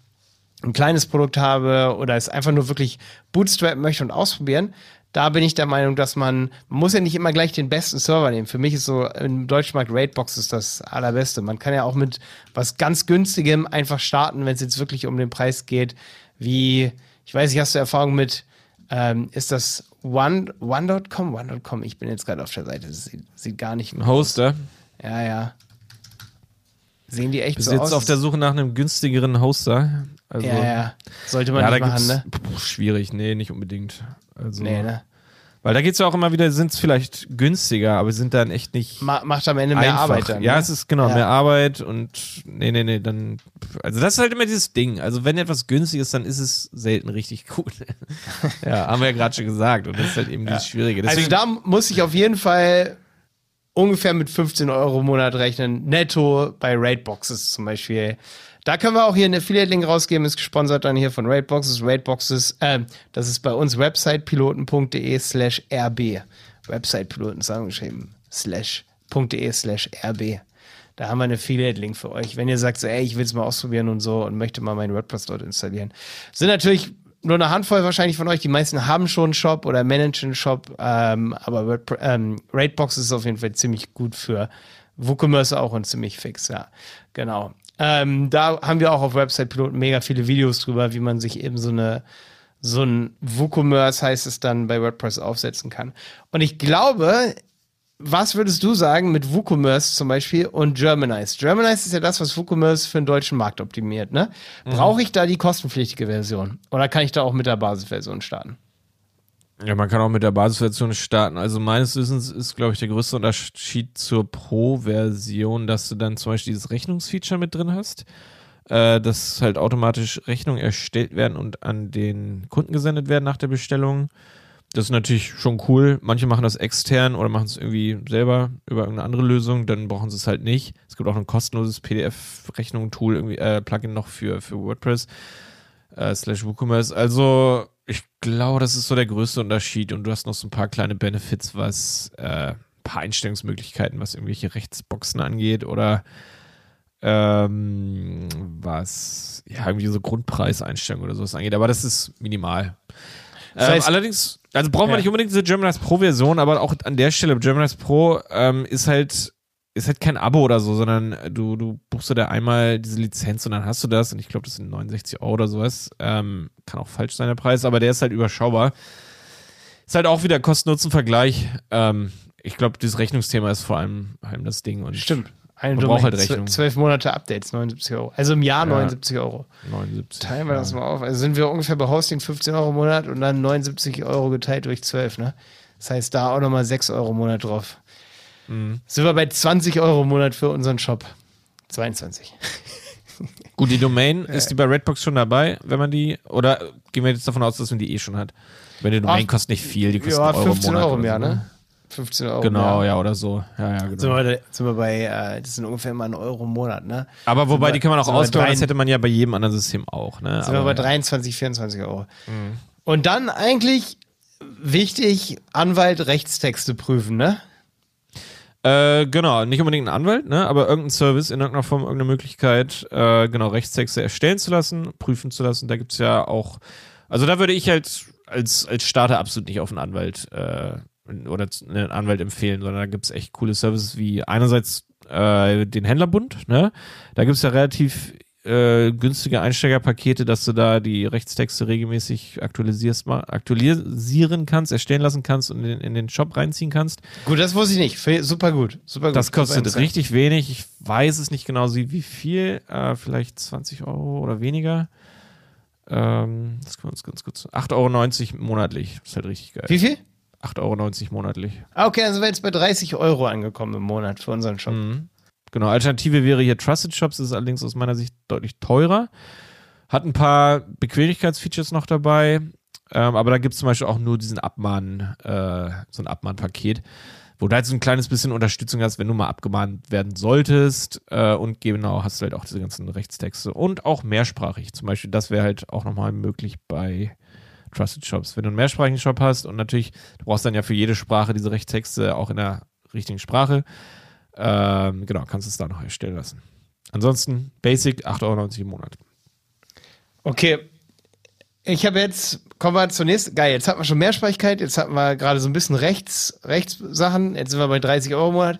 ein kleines Produkt habe oder es einfach nur wirklich bootstrappen möchte und ausprobieren, da bin ich der Meinung, dass man, man muss ja nicht immer gleich den besten Server nehmen. Für mich ist so im Deutschmarkt Ratebox ist das allerbeste. Man kann ja auch mit was ganz günstigem einfach starten, wenn es jetzt wirklich um den Preis geht, wie, ich weiß nicht, hast du Erfahrung mit, ähm, ist das One, One.com? One.com, ich bin jetzt gerade auf der Seite, das sieht, sieht gar nicht Ein Hoster. Ja, ja. Sehen die echt Bist so jetzt aus? auf der Suche nach einem günstigeren Hoster. Also, ja, ja. Sollte man ja, nicht machen, ne? pff, schwierig, nee, nicht unbedingt. Also, Nee, ne? Weil da geht es ja auch immer wieder, sind es vielleicht günstiger, aber sind dann echt nicht Ma macht am Ende mehr einfach. Arbeit dann. ja, ne? es ist genau Ja. mehr Arbeit und nee, nee, nee, dann. Also das ist halt immer dieses Ding. Also wenn etwas günstig ist, dann ist es selten richtig gut. ja, haben wir ja gerade schon gesagt. Und das ist halt eben dieses Schwierige. Also Deswegen, da muss ich auf jeden Fall ungefähr mit 15 Euro im Monat rechnen. Netto bei Rateboxes zum Beispiel. Da können wir auch hier einen Affiliate-Link rausgeben, ist gesponsert dann hier von Rateboxes. Rateboxes, äh, das ist bei uns websitepiloten.de slash rb. Websitepiloten zusammengeschrieben, slash .de slash rb. Da haben wir einen Affiliate-Link für euch. Wenn ihr sagt, so, ey, ich will es mal ausprobieren und so und möchte mal meinen WordPress dort installieren. Sind natürlich nur eine Handvoll wahrscheinlich von euch. Die meisten haben schon einen Shop oder managen einen Shop. Ähm, aber WordPress, ähm, Ratebox ist auf jeden Fall ziemlich gut für WooCommerce auch und ziemlich fix, ja. Genau. Ähm, da haben wir auch auf Website Piloten mega viele Videos drüber, wie man sich eben so eine so ein WooCommerce heißt es dann bei WordPress aufsetzen kann. Und ich glaube, was würdest du sagen mit WooCommerce zum Beispiel und Germanize? Germanize ist ja das, was WooCommerce für den deutschen Markt optimiert, ne? Brauche ich da die kostenpflichtige Version? Oder kann ich da auch mit der Basisversion starten? ja, man kann auch mit der Basisversion starten. Also meines Wissens ist, glaube ich, der größte Unterschied zur Pro-Version, dass du dann zum Beispiel dieses Rechnungsfeature mit drin hast. Äh, dass halt automatisch Rechnungen erstellt werden und an den Kunden gesendet werden nach der Bestellung. Das ist natürlich schon cool. Manche machen das extern oder machen es irgendwie selber über irgendeine andere Lösung, dann brauchen sie es halt nicht. Es gibt auch ein kostenloses PDF-Rechnung-Tool, irgendwie äh, Plugin noch für, für WordPress äh, slash WooCommerce. Also ich glaube, das ist so der größte Unterschied und du hast noch so ein paar kleine Benefits, was äh, paar Einstellungsmöglichkeiten, was irgendwelche Rechtsboxen angeht oder ähm, was ja irgendwie so Grundpreiseinstellungen oder sowas angeht. Aber das ist minimal. Das ähm, heißt- allerdings, also braucht man Ja. nicht unbedingt diese Gemini's Pro Version, aber auch an der Stelle, Gemini's Pro ähm, ist halt ist halt kein Abo oder so, sondern du, du buchst dir da einmal diese Lizenz und dann hast du das und ich glaube, das sind 69 Euro oder sowas. Ähm, kann auch falsch sein, der Preis, aber der ist halt überschaubar. Ist halt auch wieder Kosten-Nutzen-Vergleich. Ähm, ich glaube, dieses Rechnungsthema ist vor allem, vor allem das Ding. Und Stimmt. Eine braucht halt. Zwölf Monate Updates, 79 Euro. Also im Jahr Ja. 79 Euro. 79. Teilen wir ja. das mal auf. Also sind wir ungefähr bei Hosting 15 Euro im Monat und dann 79 Euro geteilt durch 12, ne? Das heißt, da auch nochmal 6 Euro im Monat drauf. Mhm. Sind wir bei 20 Euro im Monat für unseren Shop. 22. Gut, die Domain, ist die bei Redbox schon dabei, wenn man die, oder gehen wir jetzt davon aus, dass man die eh schon hat? Wenn die Domain Ach, kostet nicht viel, die kostet Ja, einen Euro 15 im Monat Euro im Jahr, so, ne? 15 Euro Genau, Jahr. ja, oder so. Ja, ja, Sind genau. wir, da- sind wir bei, äh, das sind ungefähr immer ein Euro im Monat, ne? Aber wobei, wir- die kann man auch sind wir ausbauen, das hätte man ja bei jedem anderen System auch, ne? Sind wir bei 23, 24 Euro. Und dann eigentlich wichtig, Anwalt Rechtstexte prüfen, ne? Äh, genau, nicht unbedingt ein Anwalt, ne? aber irgendein Service in irgendeiner Form, irgendeine Möglichkeit, äh, genau, Rechtstexte erstellen zu lassen, prüfen zu lassen. Da gibt es ja auch, also da würde ich halt als, als Starter absolut nicht auf einen Anwalt äh, oder z- einen Anwalt empfehlen, sondern da gibt es echt coole Services wie einerseits äh, den Händlerbund, ne? Da gibt es ja relativ äh, günstige Einsteigerpakete, dass du da die Rechtstexte regelmäßig aktualisierst, mal aktualisieren kannst, erstellen lassen kannst und in, in den Shop reinziehen kannst. Gut, das wusste ich nicht. Super gut. Super gut. Das kostet Insight. richtig wenig. Ich weiß es nicht genau, wie wie viel. Äh, vielleicht 20 Euro oder weniger. Ähm, das können wir uns ganz kurz. 8,90 Euro monatlich. Das ist halt richtig geil. Wie viel? 8,90 Euro monatlich. Ah, okay, also sind wir jetzt bei 30 Euro angekommen im Monat für unseren Shop. Mhm. Genau, Alternative wäre hier Trusted Shops, das ist allerdings aus meiner Sicht deutlich teurer. Hat ein paar Bequemlichkeitsfeatures noch dabei, ähm, aber da gibt es zum Beispiel auch nur diesen Abmahn, äh, so ein Abmahnpaket, wo du halt so ein kleines bisschen Unterstützung hast, wenn du mal abgemahnt werden solltest. Äh, und genau hast du halt auch diese ganzen Rechtstexte und auch mehrsprachig. Zum Beispiel, das wäre halt auch nochmal möglich bei Trusted Shops. Wenn du einen mehrsprachigen Shop hast und natürlich, du brauchst dann ja für jede Sprache diese Rechtstexte auch in der richtigen Sprache. Ähm, genau, kannst du es da noch erstellen lassen. Ansonsten Basic 8,90 Euro im Monat. Okay. Ich habe jetzt, kommen wir zunächst, geil, jetzt hatten wir schon Mehrsprachigkeit, jetzt hatten wir gerade so ein bisschen Rechts, Rechtssachen, jetzt sind wir bei 30 Euro im Monat.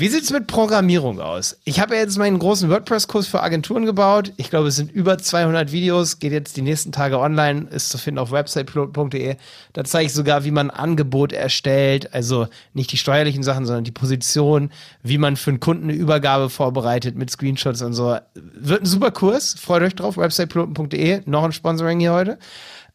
Wie sieht's mit Programmierung aus? Ich habe ja jetzt meinen großen WordPress-Kurs für Agenturen gebaut. Ich glaube, es sind über 200 Videos, geht jetzt die nächsten Tage online, ist zu finden auf websitepilot.de. Da zeige ich sogar, wie man ein Angebot erstellt, also nicht die steuerlichen Sachen, sondern die Position, wie man für einen Kunden eine Übergabe vorbereitet mit Screenshots und so. Wird ein super Kurs, freut euch drauf, websitepilot.de, noch ein Sponsoring hier heute.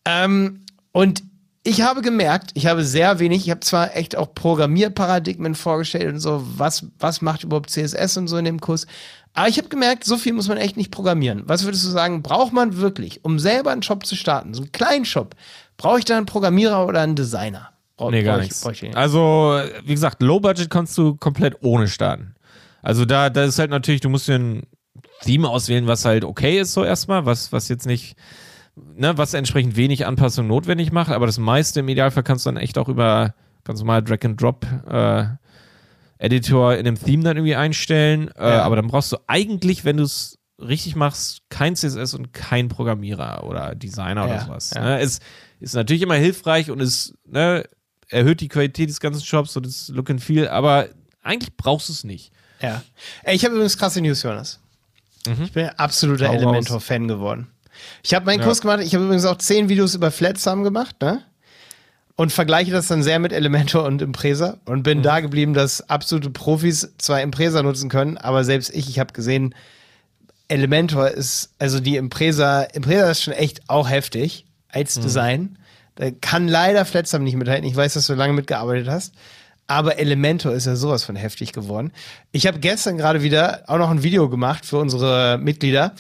Ähm, und ich habe gemerkt, ich habe sehr wenig, ich habe zwar echt auch Programmierparadigmen vorgestellt und so, was, was macht überhaupt CSS und so in dem Kurs, aber ich habe gemerkt, so viel muss man echt nicht programmieren. Was würdest du sagen, braucht man wirklich, um selber einen Shop zu starten, so einen kleinen Shop, brauche ich da einen Programmierer oder einen Designer? Brauch, nee, gar nichts. Also, wie gesagt, Low Budget kannst du komplett ohne starten. Also da, da ist halt natürlich, du musst dir ein Theme auswählen, was halt okay ist so erstmal, was, was jetzt nicht ne, was entsprechend wenig Anpassung notwendig macht, aber das meiste im Idealfall kannst du dann echt auch über ganz normal Drag and Drop äh, Editor in dem Theme dann irgendwie einstellen. Äh, ja. Aber dann brauchst du eigentlich, wenn du es richtig machst, kein CSS und kein Programmierer oder Designer ja, oder sowas. Ja. Ne? Es ist natürlich immer hilfreich und es ne, erhöht die Qualität des ganzen Shops und das Look and Feel, aber eigentlich brauchst du es nicht. Ja. Ey, ich habe übrigens krasse News, Jonas. Mhm. Ich bin absoluter Elementor-Fan geworden. Ich habe meinen ja. Kurs gemacht, ich habe übrigens auch zehn Videos über Flatsum gemacht, ne? Und vergleiche das dann sehr mit Elementor und Impresa und bin mhm. da geblieben, dass absolute Profis zwar Impresa nutzen können, aber selbst ich, ich habe gesehen, Elementor ist, also die Impresa, Impresa ist schon echt auch heftig als mhm. Design. Da kann leider Flatsum nicht mithalten. Ich weiß, dass du lange mitgearbeitet hast. Aber Elementor ist ja sowas von heftig geworden. Ich habe gestern gerade wieder auch noch ein Video gemacht für unsere Mitglieder,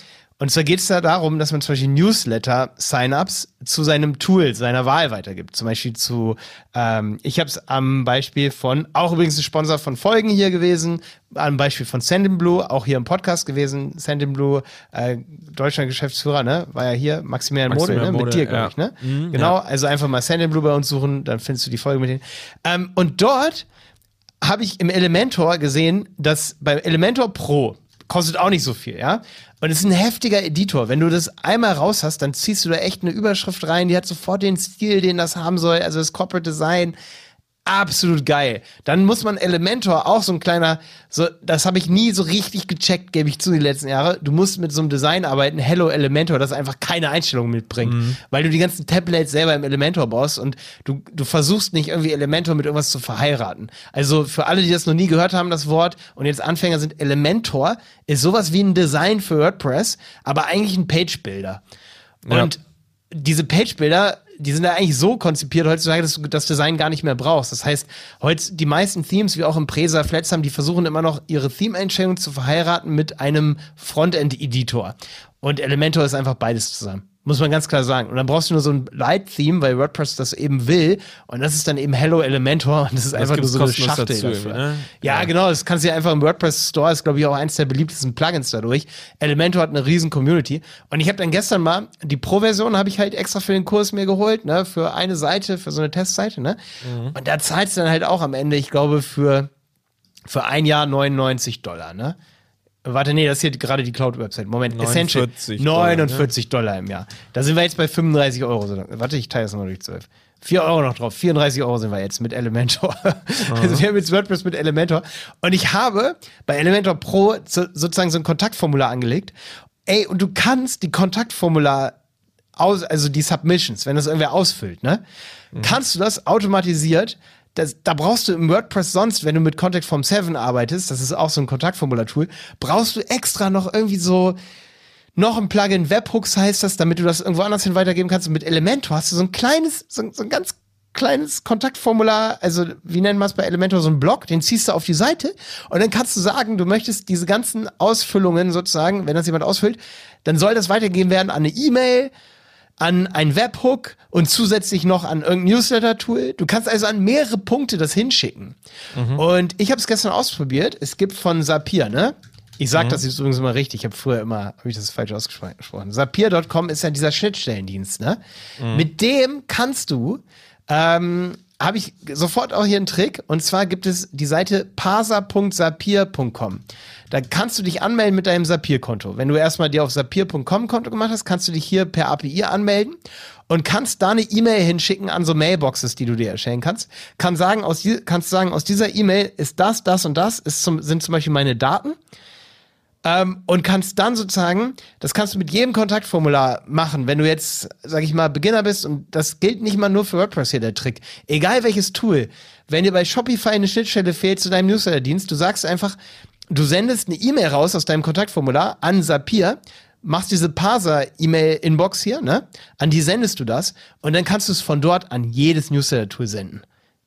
und zwar geht es da darum, dass man zum Beispiel Newsletter-Sign-ups zu seinem Tool seiner Wahl weitergibt. Zum Beispiel zu, ähm, ich habe es am Beispiel von, auch übrigens ein Sponsor von Folgen hier gewesen, am Beispiel von Sendinblue, auch hier im Podcast gewesen. Sendinblue, äh, Deutschland-Geschäftsführer, ne? War ja hier, Maximilian, Maximilian Mode, ne? Mode, mit dir, glaube ja. ich, ne? Mhm, genau, ja. also einfach mal Sendinblue bei uns suchen, dann findest du die Folge mit denen. Ähm, und dort habe ich im Elementor gesehen, dass beim Elementor Pro kostet auch nicht so viel, ja. Und es ist ein heftiger Editor. Wenn du das einmal raus hast, dann ziehst du da echt eine Überschrift rein, die hat sofort den Stil, den das haben soll, also das Corporate Design absolut geil. Dann muss man Elementor auch so ein kleiner, so, das habe ich nie so richtig gecheckt, gebe ich zu, die letzten Jahre. Du musst mit so einem Design arbeiten, Hello Elementor, das einfach keine Einstellung mitbringt, mhm. weil du die ganzen Templates selber im Elementor baust und du, du versuchst nicht irgendwie Elementor mit irgendwas zu verheiraten. Also für alle, die das noch nie gehört haben, das Wort und jetzt Anfänger sind, Elementor ist sowas wie ein Design für WordPress, aber eigentlich ein Page-Builder. Und ja. diese Page-Builder die sind ja eigentlich so konzipiert heutzutage, dass du das Design gar nicht mehr brauchst. Das heißt, heute die meisten Themes, wie auch im Presa Flats haben, die versuchen immer noch ihre Theme-Einstellung zu verheiraten mit einem Frontend-Editor. Und Elementor ist einfach beides zusammen. Muss man ganz klar sagen. Und dann brauchst du nur so ein Light-Theme, weil WordPress das eben will. Und das ist dann eben Hello Elementor. Und das ist das einfach nur so eine Schachtel dazu, dafür. Ne? Ja, ja, genau. Das kannst du ja einfach im WordPress Store, ist glaube ich auch eins der beliebtesten Plugins dadurch. Elementor hat eine riesen Community. Und ich habe dann gestern mal, die Pro-Version habe ich halt extra für den Kurs mir geholt, ne, für eine Seite, für so eine Testseite, ne. Mhm. Und da zahlst du dann halt auch am Ende, ich glaube, für, für ein Jahr 99 Dollar, ne. Warte, nee, das ist hier gerade die Cloud-Website. Moment, 49 Essential. 49 Dollar, ne? Dollar, im Jahr. Da sind wir jetzt bei 35 Euro. Warte, ich teile das mal durch 12. 4 Euro noch drauf. 34 Euro sind wir jetzt mit Elementor. Also wir haben jetzt WordPress mit Elementor. Und ich habe bei Elementor Pro so, sozusagen so ein Kontaktformular angelegt. Ey, und du kannst die Kontaktformular aus, also die Submissions, wenn das irgendwer ausfüllt, ne? Mhm. Kannst du das automatisiert das, da brauchst du im WordPress sonst, wenn du mit Contact Form 7 arbeitest, das ist auch so ein Kontaktformular-Tool, brauchst du extra noch irgendwie so noch ein Plugin Webhooks heißt das, damit du das irgendwo anders hin weitergeben kannst. Und mit Elementor hast du so ein kleines, so, so ein ganz kleines Kontaktformular, also wie nennen wir es bei Elementor, so ein Blog, den ziehst du auf die Seite und dann kannst du sagen, du möchtest diese ganzen Ausfüllungen sozusagen, wenn das jemand ausfüllt, dann soll das weitergegeben werden an eine E-Mail, an ein Webhook und zusätzlich noch an irgendein Newsletter-Tool. Du kannst also an mehrere Punkte das hinschicken. Mhm. Und ich habe es gestern ausprobiert. Es gibt von Sapir, ne? Ich sage mhm. das jetzt übrigens immer richtig. Ich habe früher immer, habe ich das falsch ausgesprochen. Sapir.com ist ja dieser Schnittstellendienst, ne? Mhm. Mit dem kannst du ähm, habe ich sofort auch hier einen Trick. Und zwar gibt es die Seite parser.sapir.com. Da kannst du dich anmelden mit deinem Sapir-Konto. Wenn du erstmal dir auf sapir.com Konto gemacht hast, kannst du dich hier per API anmelden und kannst da eine E-Mail hinschicken an so Mailboxes, die du dir erstellen kannst. Kann sagen, aus kannst sagen, aus dieser E-Mail ist das, das und das, ist zum, sind zum Beispiel meine Daten. Ähm, und kannst dann sozusagen, das kannst du mit jedem Kontaktformular machen, wenn du jetzt, sag ich mal, Beginner bist und das gilt nicht mal nur für WordPress hier der Trick. Egal welches Tool, wenn dir bei Shopify eine Schnittstelle fehlt zu deinem Newsletter-Dienst, du sagst einfach, du sendest eine E-Mail raus aus deinem Kontaktformular an Sapir, machst diese Parser-E-Mail-Inbox hier, ne? An die sendest du das und dann kannst du es von dort an jedes Newsletter-Tool senden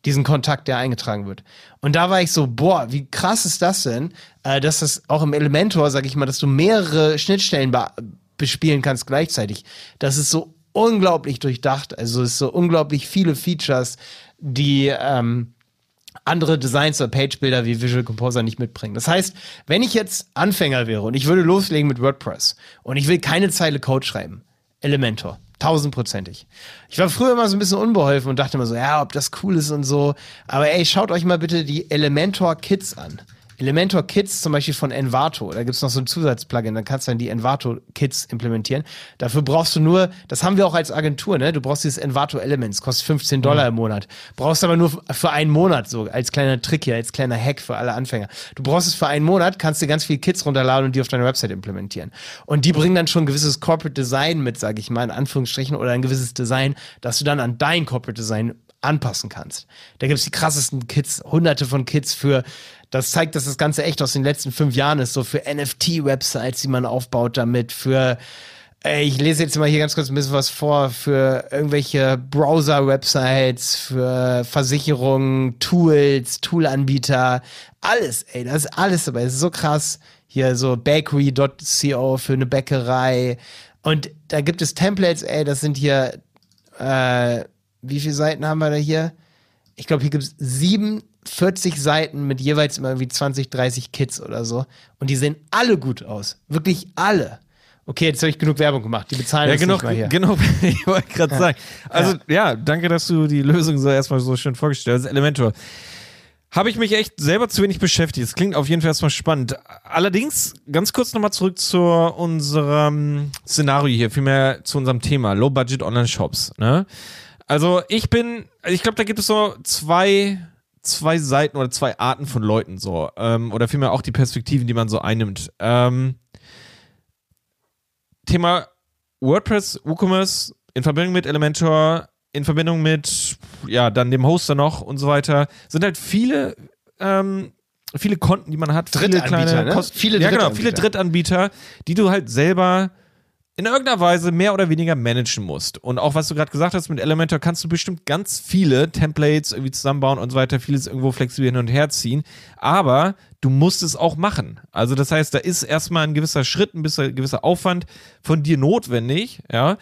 diesen Kontakt, der eingetragen wird. Und da war ich so, boah, wie krass ist das denn, äh, dass das auch im Elementor, sag ich mal, dass du mehrere Schnittstellen be bespielen kannst gleichzeitig. Das ist so unglaublich durchdacht. Also es ist so unglaublich viele Features, die ähm, andere Designs oder Page-Builder wie Visual Composer nicht mitbringen. Das heißt, wenn ich jetzt Anfänger wäre und ich würde loslegen mit WordPress und ich will keine Zeile Code schreiben, Elementor. Tausendprozentig. Ich war früher immer so ein bisschen unbeholfen und dachte immer so, ja, ob das cool ist und so. Aber ey, schaut euch mal bitte die Elementor Kits an. Elementor Kits zum Beispiel von Envato. Da gibt's noch so ein Zusatzplugin, dann kannst du dann die Envato Kits implementieren. Dafür brauchst du nur, das haben wir auch als Agentur, ne? Du brauchst dieses Envato Elements, kostet 15 Dollar mhm. im Monat. Brauchst aber nur für einen Monat, so als kleiner Trick hier, als kleiner Hack für alle Anfänger. Du brauchst es für einen Monat, kannst dir ganz viele Kits runterladen und die auf deiner Website implementieren. Und die bringen dann schon ein gewisses Corporate Design mit, sage ich mal, in Anführungsstrichen, oder ein gewisses Design, dass du dann an dein Corporate Design anpassen kannst. Da gibt's die krassesten Kits, hunderte von Kits für das zeigt, dass das Ganze echt aus den letzten fünf Jahren ist, so für NFT-Websites, die man aufbaut damit, für ich lese jetzt mal hier ganz kurz ein bisschen was vor für irgendwelche Browser-Websites, für Versicherungen, Tools, Toolanbieter, alles, ey, das ist alles dabei. Das ist so krass. Hier so bakery.co für eine Bäckerei. Und da gibt es Templates, ey, das sind hier, äh, wie viele Seiten haben wir da hier? Ich glaube, hier gibt es sieben 40 Seiten mit jeweils immer irgendwie 20, 30 Kits oder so. Und die sehen alle gut aus. Wirklich alle. Okay, jetzt habe ich genug Werbung gemacht. Die bezahlen ja, genug, nicht mal hier. Genau, ich wollte gerade ja. sagen. Also ja. ja. danke, dass du die Lösung so erstmal so schön vorgestellt hast. Elementor. Habe ich mich echt selber zu wenig beschäftigt. Das klingt auf jeden Fall erstmal spannend. Allerdings, ganz kurz nochmal zurück zu unserem Szenario hier, vielmehr zu unserem Thema, Low-Budget Online-Shops. Ne? Also ich bin, ich glaube, da gibt es so zwei zwei Seiten oder zwei Arten von Leuten so. Ähm, oder vielmehr auch die Perspektiven, die man so einnimmt. Ähm, Thema WordPress, WooCommerce in Verbindung mit Elementor, in Verbindung mit, ja, dann dem Hoster noch und so weiter, sind halt viele, ähm, viele Konten, die man hat, viele kleine ne? Kosten, viele ja, genau, viele Drittanbieter, die du halt selber in irgendeiner Weise mehr oder weniger managen musst. Und auch was du gerade gesagt hast mit Elementor, kannst du bestimmt ganz viele Templates irgendwie zusammenbauen und so weiter, vieles irgendwo flexibel hin und her ziehen. Aber du musst es auch machen. Also das heißt, da ist erstmal ein gewisser Schritt, ein gewisser Aufwand von dir notwendig, ja,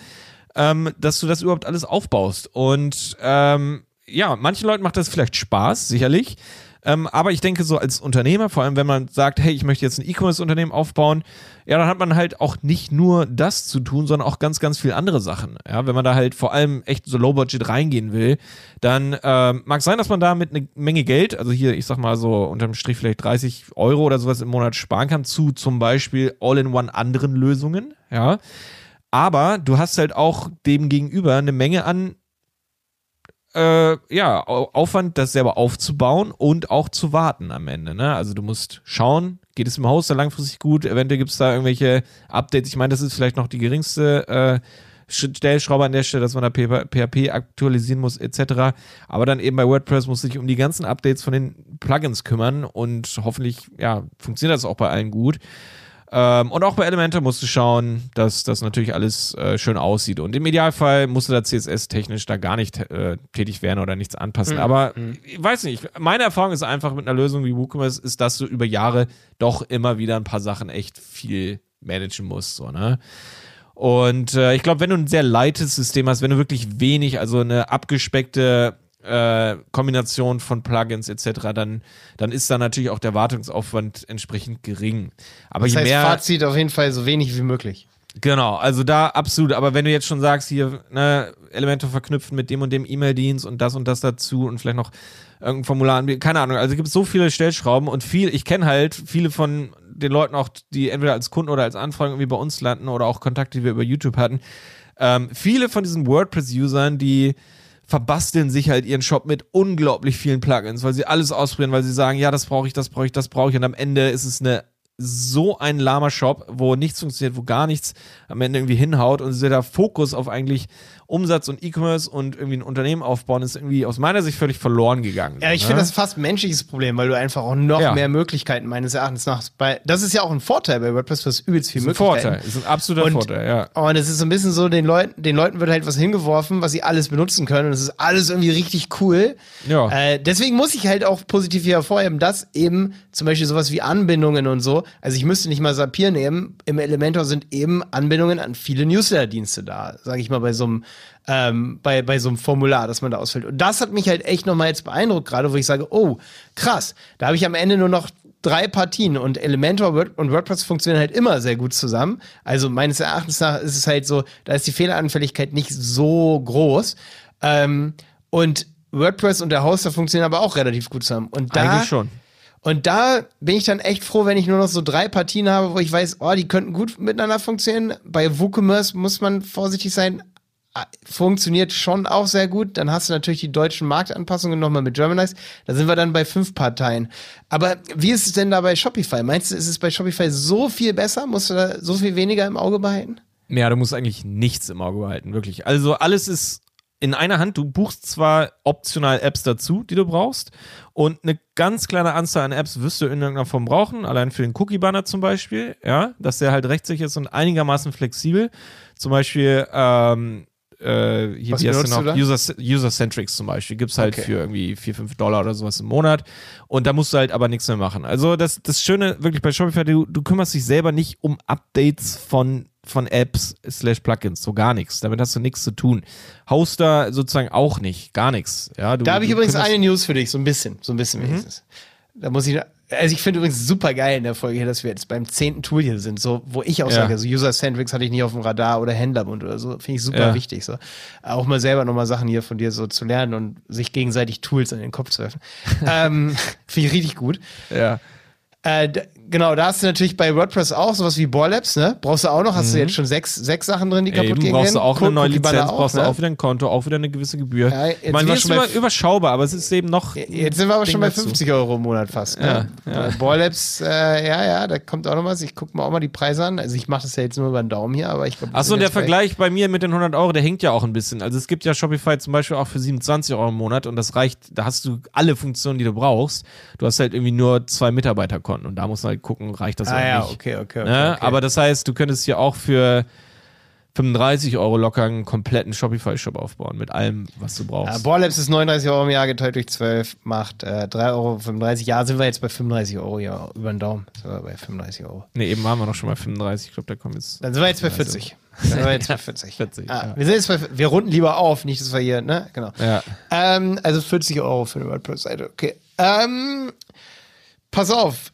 ähm, dass du das überhaupt alles aufbaust. Und ähm, ja, manchen Leuten macht das vielleicht Spaß, sicherlich. Ähm, aber ich denke, so als Unternehmer, vor allem wenn man sagt, hey, ich möchte jetzt ein E-Commerce-Unternehmen aufbauen, ja, dann hat man halt auch nicht nur das zu tun, sondern auch ganz, ganz viele andere Sachen. Ja, wenn man da halt vor allem echt so Low-Budget reingehen will, dann äh, mag sein, dass man da mit eine Menge Geld, also hier, ich sag mal so unterm Strich vielleicht 30 Euro oder sowas im Monat sparen kann, zu zum Beispiel All-in-One anderen Lösungen, ja. Aber du hast halt auch dem gegenüber eine Menge an äh, ja, Aufwand, das selber aufzubauen und auch zu warten am Ende. Ne? Also du musst schauen, geht es im Haus da langfristig gut, eventuell gibt es da irgendwelche Updates. Ich meine, das ist vielleicht noch die geringste äh, Stellschraube an der Stelle, dass man da PHP aktualisieren muss, etc. Aber dann eben bei WordPress muss sich um die ganzen Updates von den Plugins kümmern und hoffentlich, ja, funktioniert das auch bei allen gut. Ähm, und auch bei Elementor musst du schauen, dass das natürlich alles äh, schön aussieht. Und im Idealfall musst du da CSS-technisch da gar nicht äh, tätig werden oder nichts anpassen. Mhm. Aber ich weiß nicht, meine Erfahrung ist einfach mit einer Lösung wie WooCommerce, ist, dass du über Jahre doch immer wieder ein paar Sachen echt viel managen musst. So, ne? Und äh, ich glaube, wenn du ein sehr leites System hast, wenn du wirklich wenig, also eine abgespeckte äh, Kombination von Plugins etc., dann, dann ist da natürlich auch der Wartungsaufwand entsprechend gering. Aber Das je heißt, mehr. Fazit auf jeden Fall so wenig wie möglich. Genau, also da absolut. Aber wenn du jetzt schon sagst, hier ne, Elemente verknüpfen mit dem und dem E-Mail-Dienst und das und das dazu und vielleicht noch irgendein Formular, anbieten, keine Ahnung. Also gibt es so viele Stellschrauben und viel, ich kenne halt viele von den Leuten auch, die entweder als Kunden oder als Anfragen irgendwie bei uns landen oder auch Kontakte, die wir über YouTube hatten. Ähm, viele von diesen WordPress-Usern, die verbasteln sich halt ihren Shop mit unglaublich vielen Plugins, weil sie alles ausprobieren, weil sie sagen, ja, das brauche ich, das brauche ich, das brauche ich. Und am Ende ist es eine so ein lahmer Shop, wo nichts funktioniert, wo gar nichts am Ende irgendwie hinhaut und der Fokus auf eigentlich Umsatz und E-Commerce und irgendwie ein Unternehmen aufbauen ist irgendwie aus meiner Sicht völlig verloren gegangen. Ja, ich ne? finde das fast ein menschliches Problem, weil du einfach auch noch Ja. mehr Möglichkeiten meines Erachtens nach. Bei, das ist ja auch ein Vorteil bei WordPress, du hast übelst viel ist ein Möglichkeiten. Vorteil, ist ein absoluter Und- Vorteil, ja. Und es ist so ein bisschen so, den Leuten, den Leuten wird halt was hingeworfen, was sie alles benutzen können. Und es ist alles irgendwie richtig cool. Ja. Äh, deswegen muss ich halt auch positiv hier hervorheben, dass eben zum Beispiel sowas wie Anbindungen und so, also ich müsste nicht mal Zapier nehmen, im Elementor sind eben Anbindungen an viele Newsletter-Dienste da, sage ich mal, bei so einem ähm, bei, bei so einem Formular, das man da ausfüllt. Und das hat mich halt echt nochmal jetzt beeindruckt, gerade wo ich sage, oh, krass, da habe ich am Ende nur noch drei Partien und Elementor Word und WordPress funktionieren halt immer sehr gut zusammen. Also meines Erachtens nach ist es halt so, da ist die Fehleranfälligkeit nicht so groß. Ähm, und WordPress und der Hoster funktionieren aber auch relativ gut zusammen. Und da, Eigentlich schon. und da bin ich dann echt froh, wenn ich nur noch so drei Partien habe, wo ich weiß, oh, die könnten gut miteinander funktionieren. Bei WooCommerce muss man vorsichtig sein. Ah, Funktioniert schon auch sehr gut. Dann hast du natürlich die deutschen Marktanpassungen nochmal mit Germanize. Da sind wir dann bei fünf Parteien. Aber wie ist es denn da bei Shopify? Meinst du, ist es bei Shopify so viel besser? Musst du da so viel weniger im Auge behalten? Ja, du musst eigentlich nichts im Auge behalten, wirklich. Also alles ist in einer Hand. Du buchst zwar optional Apps dazu, die du brauchst, und eine ganz kleine Anzahl an Apps wirst du in irgendeiner Form brauchen, allein für den Cookie-Banner zum Beispiel, ja, dass der halt rechtssicher ist und einigermaßen flexibel. Zum Beispiel, ähm, äh, hier wie heißt noch? User, User-Centrics zum Beispiel. Gibt's halt Okay. für irgendwie 4, 5 Dollar oder sowas im Monat. Und da musst du halt aber nichts mehr machen. Also das, das Schöne wirklich bei Shopify, du, du kümmerst dich selber nicht um Updates von, von Apps slash Plugins, so gar nichts. Damit hast du nichts zu tun. Hoster sozusagen auch nicht, gar nichts. Ja, du, Da habe ich übrigens eine News für dich, so ein bisschen, so ein bisschen Mhm. wenigstens. Da muss ich, also ich finde übrigens super geil in der Folge hier, dass wir jetzt beim zehnten Tool hier sind, so, wo ich auch Ja. sage, so User-Centrics hatte ich nicht auf dem Radar oder Händlerbund oder so, finde ich super Ja. wichtig, so. Auch mal selber nochmal Sachen hier von dir so zu lernen und sich gegenseitig Tools an den Kopf zu werfen. ähm, finde ich richtig gut. Ja. Äh, genau, da hast du natürlich bei WordPress auch sowas wie Borlabs, ne? Brauchst du auch noch, hast du jetzt schon sechs, sechs Sachen drin, die kaputt Mhm. Eben gehen brauchst du auch eine neue Lizenz, brauchst du ne? auch wieder ein Konto, auch wieder eine gewisse Gebühr. Ja, jetzt ich meine, wir ist über, überschaubar, aber es ist eben noch. Jetzt sind wir aber Ding schon bei dazu. 50 Euro im Monat fast. Ne? Ja, ja. Bei Borlabs, äh, ja, ja, da kommt auch noch was. Ich gucke mir auch mal die Preise an. Also ich mache das ja jetzt nur über den Daumen hier, aber ich glaube. Achso, und der Vergleich bei mir mit den 100 Euro, der hinkt ja auch ein bisschen. Also es gibt ja Shopify zum Beispiel auch für 27 Euro im Monat und das reicht, da hast du alle Funktionen, die du brauchst. Du hast halt irgendwie nur zwei Mitarbeiterkonten und da musst du halt gucken, reicht das Ah ja, nicht. okay, okay, okay, Ne? okay. Aber das heißt, du könntest hier auch für 35 Euro locker einen kompletten Shopify-Shop aufbauen mit allem, was du brauchst. Ja, Borlabs ist 39 Euro im Jahr geteilt durch 12, macht äh, 3,35 Euro. Ja, sind wir jetzt bei 35 Euro, ja, über den Daumen. Sind wir bei 35 Euro. ne, eben waren wir noch schon mal 35. Ich glaube, da kommen jetzt. Dann sind wir jetzt bei 40. Dann sind wir jetzt bei 40. 40, ah, ja. Wir sind jetzt bei, wir runden lieber auf, nicht, dass wir hier, ne? Genau. Ja. Ähm, also 40 Euro für eine WordPress-Seite, okay. Ähm, pass auf.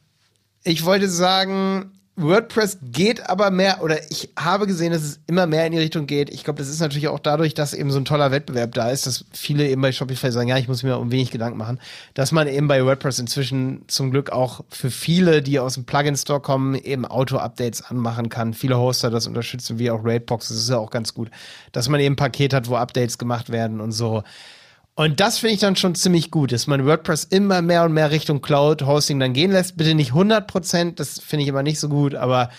Ich wollte sagen, WordPress geht aber mehr, oder ich habe gesehen, dass es immer mehr in die Richtung geht. Ich glaube, das ist natürlich auch dadurch, dass eben so ein toller Wettbewerb da ist, dass viele eben bei Shopify sagen, ja, ich muss mir um wenig Gedanken machen, dass man eben bei WordPress inzwischen zum Glück auch für viele, die aus dem Plugin-Store kommen, eben Auto-Updates anmachen kann. Viele Hoster das unterstützen, wie auch Raidbox, das ist ja auch ganz gut, dass man eben ein Paket hat, wo Updates gemacht werden und so. Und das finde ich dann schon ziemlich gut, dass man WordPress immer mehr und mehr Richtung Cloud-Hosting dann gehen lässt. Bitte nicht 100 Prozent, das finde ich immer nicht so gut, aber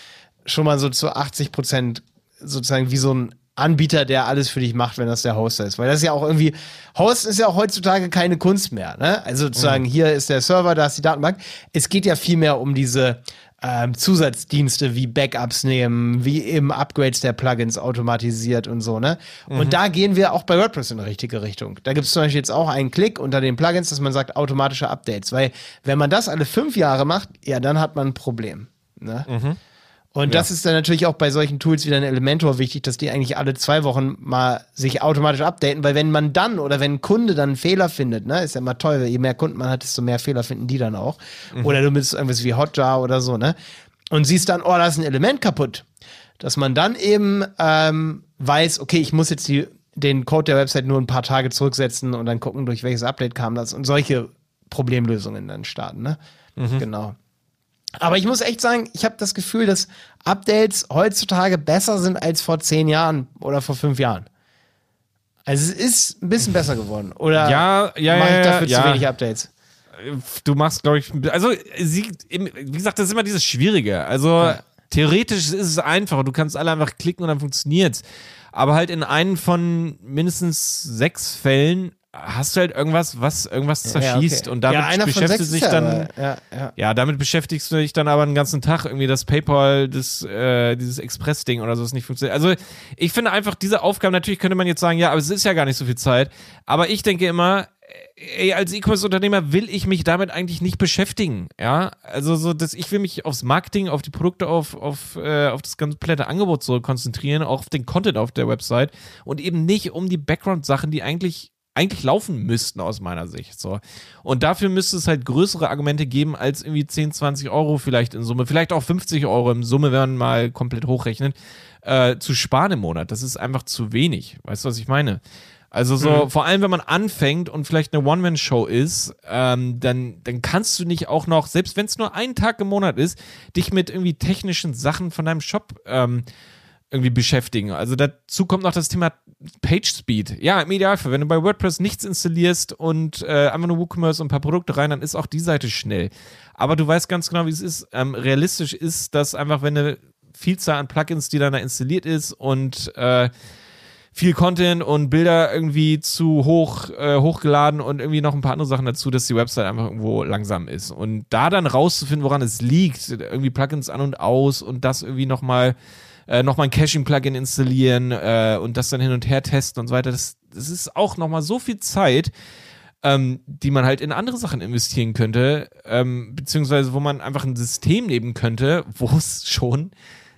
schon mal so zu 80 Prozent sozusagen wie so ein Anbieter, der alles für dich macht, wenn das der Hoster ist. Weil das ist ja auch irgendwie, Host ist ja auch heutzutage keine Kunst mehr. Ne? Also sozusagen, hier ist der Server, da ist die Datenbank. Es geht ja viel mehr um diese ähm, Zusatzdienste wie Backups nehmen, wie eben Upgrades der Plugins automatisiert und so, ne? Mhm. Und da gehen wir auch bei WordPress in die richtige Richtung. Da gibt es zum Beispiel jetzt auch einen Klick unter den Plugins, dass man sagt, automatische Updates. Weil wenn man das alle fünf Jahre macht, ja, dann hat man ein Problem. Ne? Mhm. Und das ist dann natürlich auch bei solchen Tools wie ein Elementor wichtig, dass die eigentlich alle zwei Wochen mal sich automatisch updaten, weil wenn man dann oder wenn ein Kunde dann einen Fehler findet, ne, ist ja immer toll, weil je mehr Kunden man hat, desto mehr Fehler finden die dann auch. Oder du bist irgendwas wie Hotjar oder so, ne? Und siehst dann, oh, da ist ein Element kaputt. Dass man dann eben ähm, weiß, okay, ich muss jetzt die, den Code der Website nur ein paar Tage zurücksetzen und dann gucken, durch welches Update kam das und solche Problemlösungen dann starten, ne? Genau. Aber ich muss echt sagen, ich habe das Gefühl, dass Updates heutzutage besser sind als vor zehn Jahren oder vor fünf Jahren. Also es ist ein bisschen besser geworden. Oder Ja, ja, mache ja, ich dafür ja. zu wenig Updates? du machst, glaube ich, also sie, wie gesagt, das ist immer dieses Schwierige. Also theoretisch ist es einfach, du kannst alle einfach klicken und dann funktioniert's. Aber halt in einen von mindestens sechs Fällen hast du halt irgendwas, was irgendwas zerschießt und damit ja, beschäftigst du dich ja, dann. ja, ja. Ja, damit beschäftigst du dich dann aber den ganzen Tag irgendwie das PayPal, das, äh, dieses Express-Ding oder so, das nicht funktioniert. Also ich finde einfach diese Aufgaben, natürlich könnte man jetzt sagen, ja, aber es ist ja gar nicht so viel Zeit. Aber ich denke immer, ey, als E-Commerce-Unternehmer will ich mich damit eigentlich nicht beschäftigen. Ja, also so, dass ich will mich aufs Marketing, auf die Produkte, auf, auf, äh, auf das komplette Angebot so konzentrieren, auch auf den Content auf der Website und eben nicht um die Background-Sachen, die eigentlich eigentlich laufen müssten aus meiner Sicht. So. Und dafür müsste es halt größere Argumente geben als irgendwie 10, 20 Euro vielleicht in Summe, vielleicht auch 50 Euro in Summe, wenn man mal komplett hochrechnet, äh, zu sparen im Monat. Das ist einfach zu wenig. Weißt du, was ich meine? Also so, vor allem wenn man anfängt und vielleicht eine One-Man-Show ist, ähm, dann, dann kannst du nicht auch noch, selbst wenn es nur ein Tag im Monat ist, dich mit irgendwie technischen Sachen von deinem Shop ähm, irgendwie beschäftigen. Also dazu kommt noch das Thema Page Speed. Ja, im Idealfall, wenn du bei WordPress nichts installierst und äh, einfach nur WooCommerce und ein paar Produkte rein, dann ist auch die Seite schnell. Aber du weißt ganz genau, wie es ist. Ähm, realistisch ist, dass einfach, wenn eine Vielzahl an Plugins, die dann da installiert ist und äh, viel Content und Bilder irgendwie zu hoch äh, hochgeladen und irgendwie noch ein paar andere Sachen dazu, dass die Website einfach irgendwo langsam ist. Und da dann rauszufinden, woran es liegt, irgendwie Plugins an und aus und das irgendwie nochmal äh, noch mal ein Caching-Plugin installieren äh, und das dann hin und her testen und so weiter, das, das ist auch nochmal so viel Zeit, ähm, die man halt in andere Sachen investieren könnte, ähm, beziehungsweise wo man einfach ein System nehmen könnte, wo es schon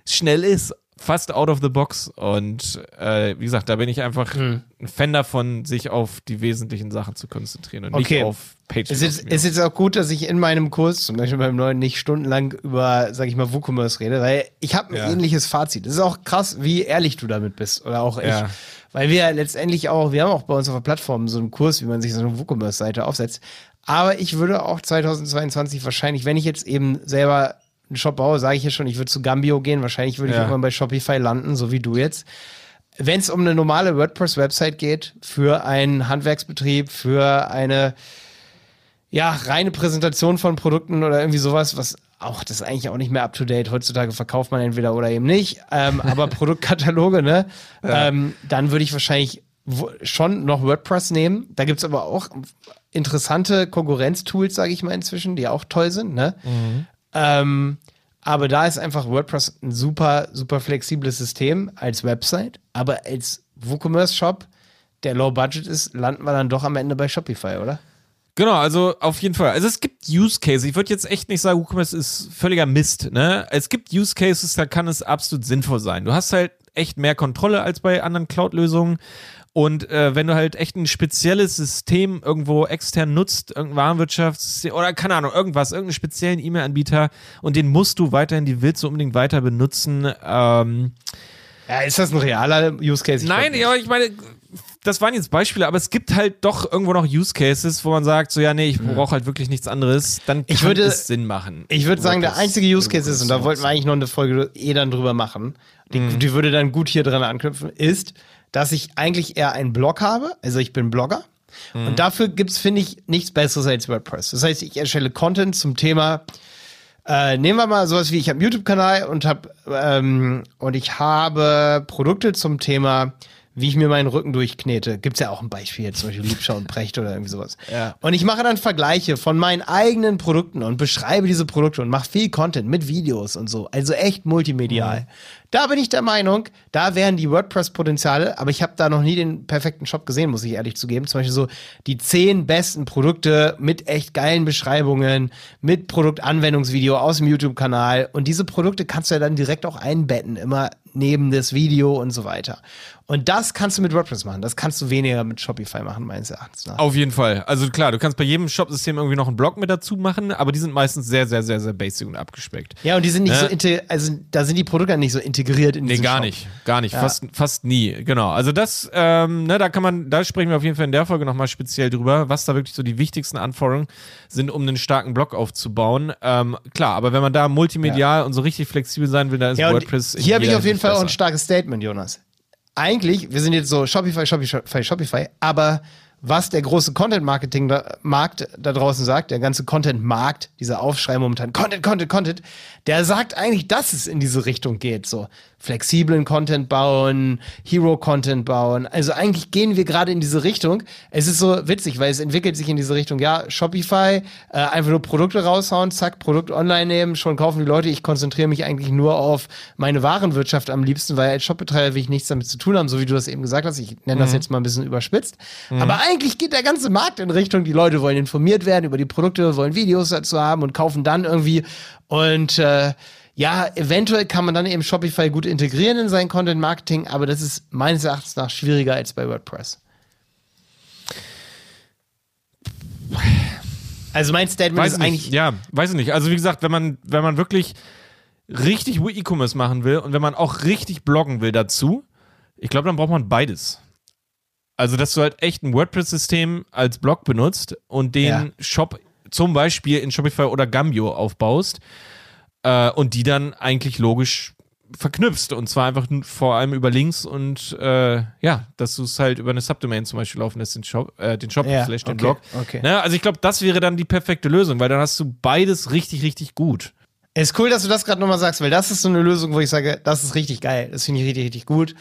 schnell ist, fast out of the box. Und äh, wie gesagt, da bin ich einfach Hm. ein Fan davon, sich auf die wesentlichen Sachen zu konzentrieren und Okay. nicht auf Page. Es ist, ist jetzt auch gut, dass ich in meinem Kurs, zum Beispiel beim neuen, nicht stundenlang über, sag ich mal, WooCommerce rede, weil ich habe ein Ja. ähnliches Fazit. Es ist auch krass, wie ehrlich du damit bist. Oder auch ich. Ja. Weil wir letztendlich auch, wir haben auch bei uns auf der Plattform so einen Kurs, wie man sich so eine WooCommerce-Seite aufsetzt. Aber ich würde auch 2022 wahrscheinlich, wenn ich jetzt eben selber einen Shop baue, sage ich ja schon, ich würde zu Gambio gehen. Wahrscheinlich würde ich Ja. irgendwann bei Shopify landen, so wie du jetzt. Wenn es um eine normale WordPress-Website geht, für einen Handwerksbetrieb, für eine ja, reine Präsentation von Produkten oder irgendwie sowas, was auch, das ist eigentlich auch nicht mehr up to date. Heutzutage verkauft man entweder oder eben nicht. Ähm, aber Produktkataloge, ne? Ähm, dann würde ich wahrscheinlich schon noch WordPress nehmen. Da gibt's aber auch interessante Konkurrenztools, sage ich mal inzwischen, die auch toll sind, ne? Ähm, aber da ist einfach WordPress ein super, super flexibles System als Website, aber als WooCommerce-Shop, der low budget ist, landen wir dann doch am Ende bei Shopify, oder? Genau, also auf jeden Fall. Also es gibt Use Cases. Ich würde jetzt echt nicht sagen, WooCommerce ist völliger Mist. Ne? Es gibt Use Cases, da kann es absolut sinnvoll sein. Du hast halt echt mehr Kontrolle als bei anderen Cloud-Lösungen. Und äh, wenn du halt echt ein spezielles System irgendwo extern nutzt, irgendein Warenwirtschaftssystem oder keine Ahnung, irgendwas, irgendeinen speziellen E-Mail-Anbieter und den musst du weiterhin, die willst du unbedingt weiter benutzen, ähm, Ja, ist das ein realer Use Case? Ich Nein, ja, ich meine, das waren jetzt Beispiele, aber es gibt halt doch irgendwo noch Use Cases, wo man sagt, so ja, nee, ich brauche halt wirklich nichts anderes. Dann kann würde- es Sinn machen. Ich würde sagen, der einzige Use Case ist, und da wollten wir eigentlich noch eine Folge eh dann drüber machen, die, Mhm. die würde dann gut hier dran anknüpfen, ist, dass ich eigentlich eher einen Blog habe. Also ich bin Blogger. Mhm. Und dafür gibt's finde ich, nichts Besseres als WordPress. Das heißt, ich erstelle Content zum Thema, äh, nehmen wir mal sowas wie, ich habe einen YouTube-Kanal und hab, ähm, und ich habe Produkte zum Thema, wie ich mir meinen Rücken durchknete. Gibt's ja auch ein Beispiel, zum Beispiel Liebschau und Brecht oder irgendwie sowas. Ja. Und ich mache dann Vergleiche von meinen eigenen Produkten und beschreibe diese Produkte und mache viel Content mit Videos und so. Also echt multimedial. Mhm. Da bin ich der Meinung, da wären die WordPress-Potenziale, aber ich habe da noch nie den perfekten Shop gesehen, muss ich ehrlich zugeben. Zum Beispiel so die zehn besten Produkte mit echt geilen Beschreibungen, mit Produktanwendungsvideo aus dem YouTube-Kanal. Und diese Produkte kannst du ja dann direkt auch einbetten, immer neben das Video und so weiter. Und das kannst du mit WordPress machen. Das kannst du weniger mit Shopify machen, meines Erachtens nach. Auf jeden Fall. Also klar, du kannst bei jedem Shop-System irgendwie noch einen Blog mit dazu machen, aber die sind meistens sehr, sehr, sehr, sehr basic und abgespeckt. Ja, und die sind nicht Ne? so, also da sind die Produkte nicht so integriert in Nee, diesen gar Shop. nicht. Gar nicht. Fast, fast nie. Genau. Also das, ähm, ne, da kann man, da sprechen wir auf jeden Fall in der Folge nochmal speziell drüber, was da wirklich so die wichtigsten Anforderungen sind, um einen starken Blog aufzubauen. Ähm, klar, aber wenn man da multimedial und so richtig flexibel sein will, da ist Ja, WordPress hier habe ich auf jeden Fall auch ein besser. starkes Statement, Jonas. Eigentlich, wir sind jetzt so Shopify, Shopify, Shopify, aber was der große Content-Marketing-Markt da draußen sagt, der ganze Content-Markt, dieser Aufschrei momentan, Content, Content, Content, der sagt eigentlich, dass es in diese Richtung geht. So flexiblen Content bauen, Hero-Content bauen. Also eigentlich gehen wir gerade in diese Richtung. Es ist so witzig, weil es entwickelt sich in diese Richtung. Ja, Shopify, äh, einfach nur Produkte raushauen, zack, Produkt online nehmen, schon kaufen die Leute. Ich konzentriere mich eigentlich nur auf meine Warenwirtschaft am liebsten, weil als Shopbetreiber will ich nichts damit zu tun haben, so wie du das eben gesagt hast. Ich nenne das jetzt mal ein bisschen überspitzt. Aber eigentlich geht der ganze Markt in Richtung, die Leute wollen informiert werden über die Produkte, wollen Videos dazu haben und kaufen dann irgendwie. Und äh, ja, eventuell kann man dann eben Shopify gut integrieren in sein Content Marketing, aber das ist meines Erachtens nach schwieriger als bei WordPress. Also mein Statement Weiß ist nicht. eigentlich Ja, weiß ich nicht. Also wie gesagt, wenn man, wenn man wirklich richtig E-Commerce machen will und wenn man auch richtig bloggen will dazu, ich glaube, dann braucht man beides. Also, dass du halt echt ein WordPress-System als Blog benutzt und den Ja. Shop zum Beispiel in Shopify oder Gambio aufbaust äh, und die dann eigentlich logisch verknüpfst und zwar einfach vor allem über Links und äh, ja, dass du es halt über eine Subdomain zum Beispiel laufen lässt, den Shop, äh, den Shop Ja, slash den okay, Blog. okay. Ne, also ich glaube, das wäre dann die perfekte Lösung, weil dann hast du beides richtig, richtig gut. Ist cool, dass du das gerade nochmal sagst, weil das ist so eine Lösung, wo ich sage, das ist richtig geil. Das finde ich richtig, richtig gut.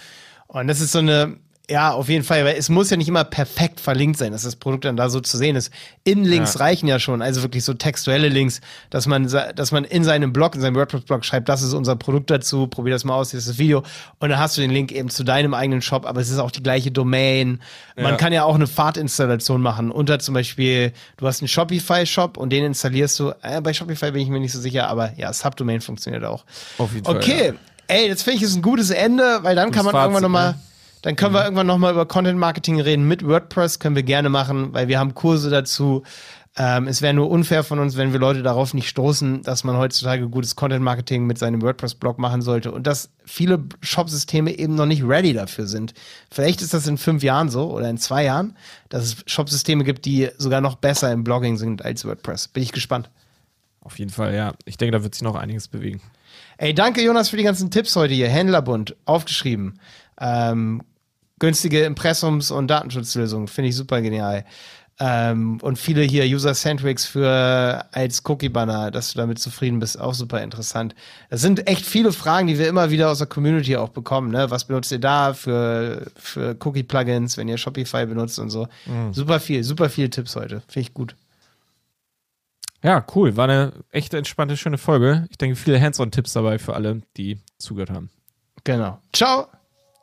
Und das ist so eine, ja, auf jeden Fall, weil es muss ja nicht immer perfekt verlinkt sein, dass das Produkt dann da so zu sehen ist. Innenlinks Ja. reichen ja schon, also wirklich so textuelle Links, dass man, dass man in seinem Blog, in seinem WordPress-Blog schreibt, das ist unser Produkt dazu, probier das mal aus, hier ist das Video. Und dann hast du den Link eben zu deinem eigenen Shop, aber es ist auch die gleiche Domain. Man Ja. kann ja auch eine Fahrtinstallation machen. Unter zum Beispiel, du hast einen Shopify-Shop und den installierst du. Äh, bei Shopify bin ich mir nicht so sicher, aber ja, Subdomain funktioniert auch. Auf jeden Fall, Okay, ey, jetzt finde ich es ein gutes Ende, weil dann kann man Fazit, irgendwann nochmal. ne? Dann können wir irgendwann nochmal über Content Marketing reden mit WordPress, können wir gerne machen, weil wir haben Kurse dazu. Ähm, es wäre nur unfair von uns, wenn wir Leute darauf nicht stoßen, dass man heutzutage gutes Content Marketing mit seinem WordPress-Blog machen sollte und dass viele Shop-Systeme eben noch nicht ready dafür sind. Vielleicht ist das in fünf Jahren so oder in zwei Jahren, dass es Shop-Systeme gibt, die sogar noch besser im Blogging sind als WordPress. Bin ich gespannt. Auf jeden Fall, ja. Ich denke, da wird sich noch einiges bewegen. Ey, danke Jonas für die ganzen Tipps heute hier. Händlerbund, aufgeschrieben. Ähm, günstige Impressums- und Datenschutzlösungen, finde ich super genial. Ähm, und viele hier User-Centrics für als Cookie-Banner, dass du damit zufrieden bist, auch super interessant. Das sind echt viele Fragen, die wir immer wieder aus der Community auch bekommen. Ne? Was benutzt ihr da für, für Cookie-Plugins, wenn ihr Shopify benutzt und so? Super viel, super viele Tipps heute. Finde ich gut. Ja, cool. War eine echt entspannte, schöne Folge. Ich denke, viele Hands-on-Tipps dabei für alle, die zugehört haben. Genau. Ciao!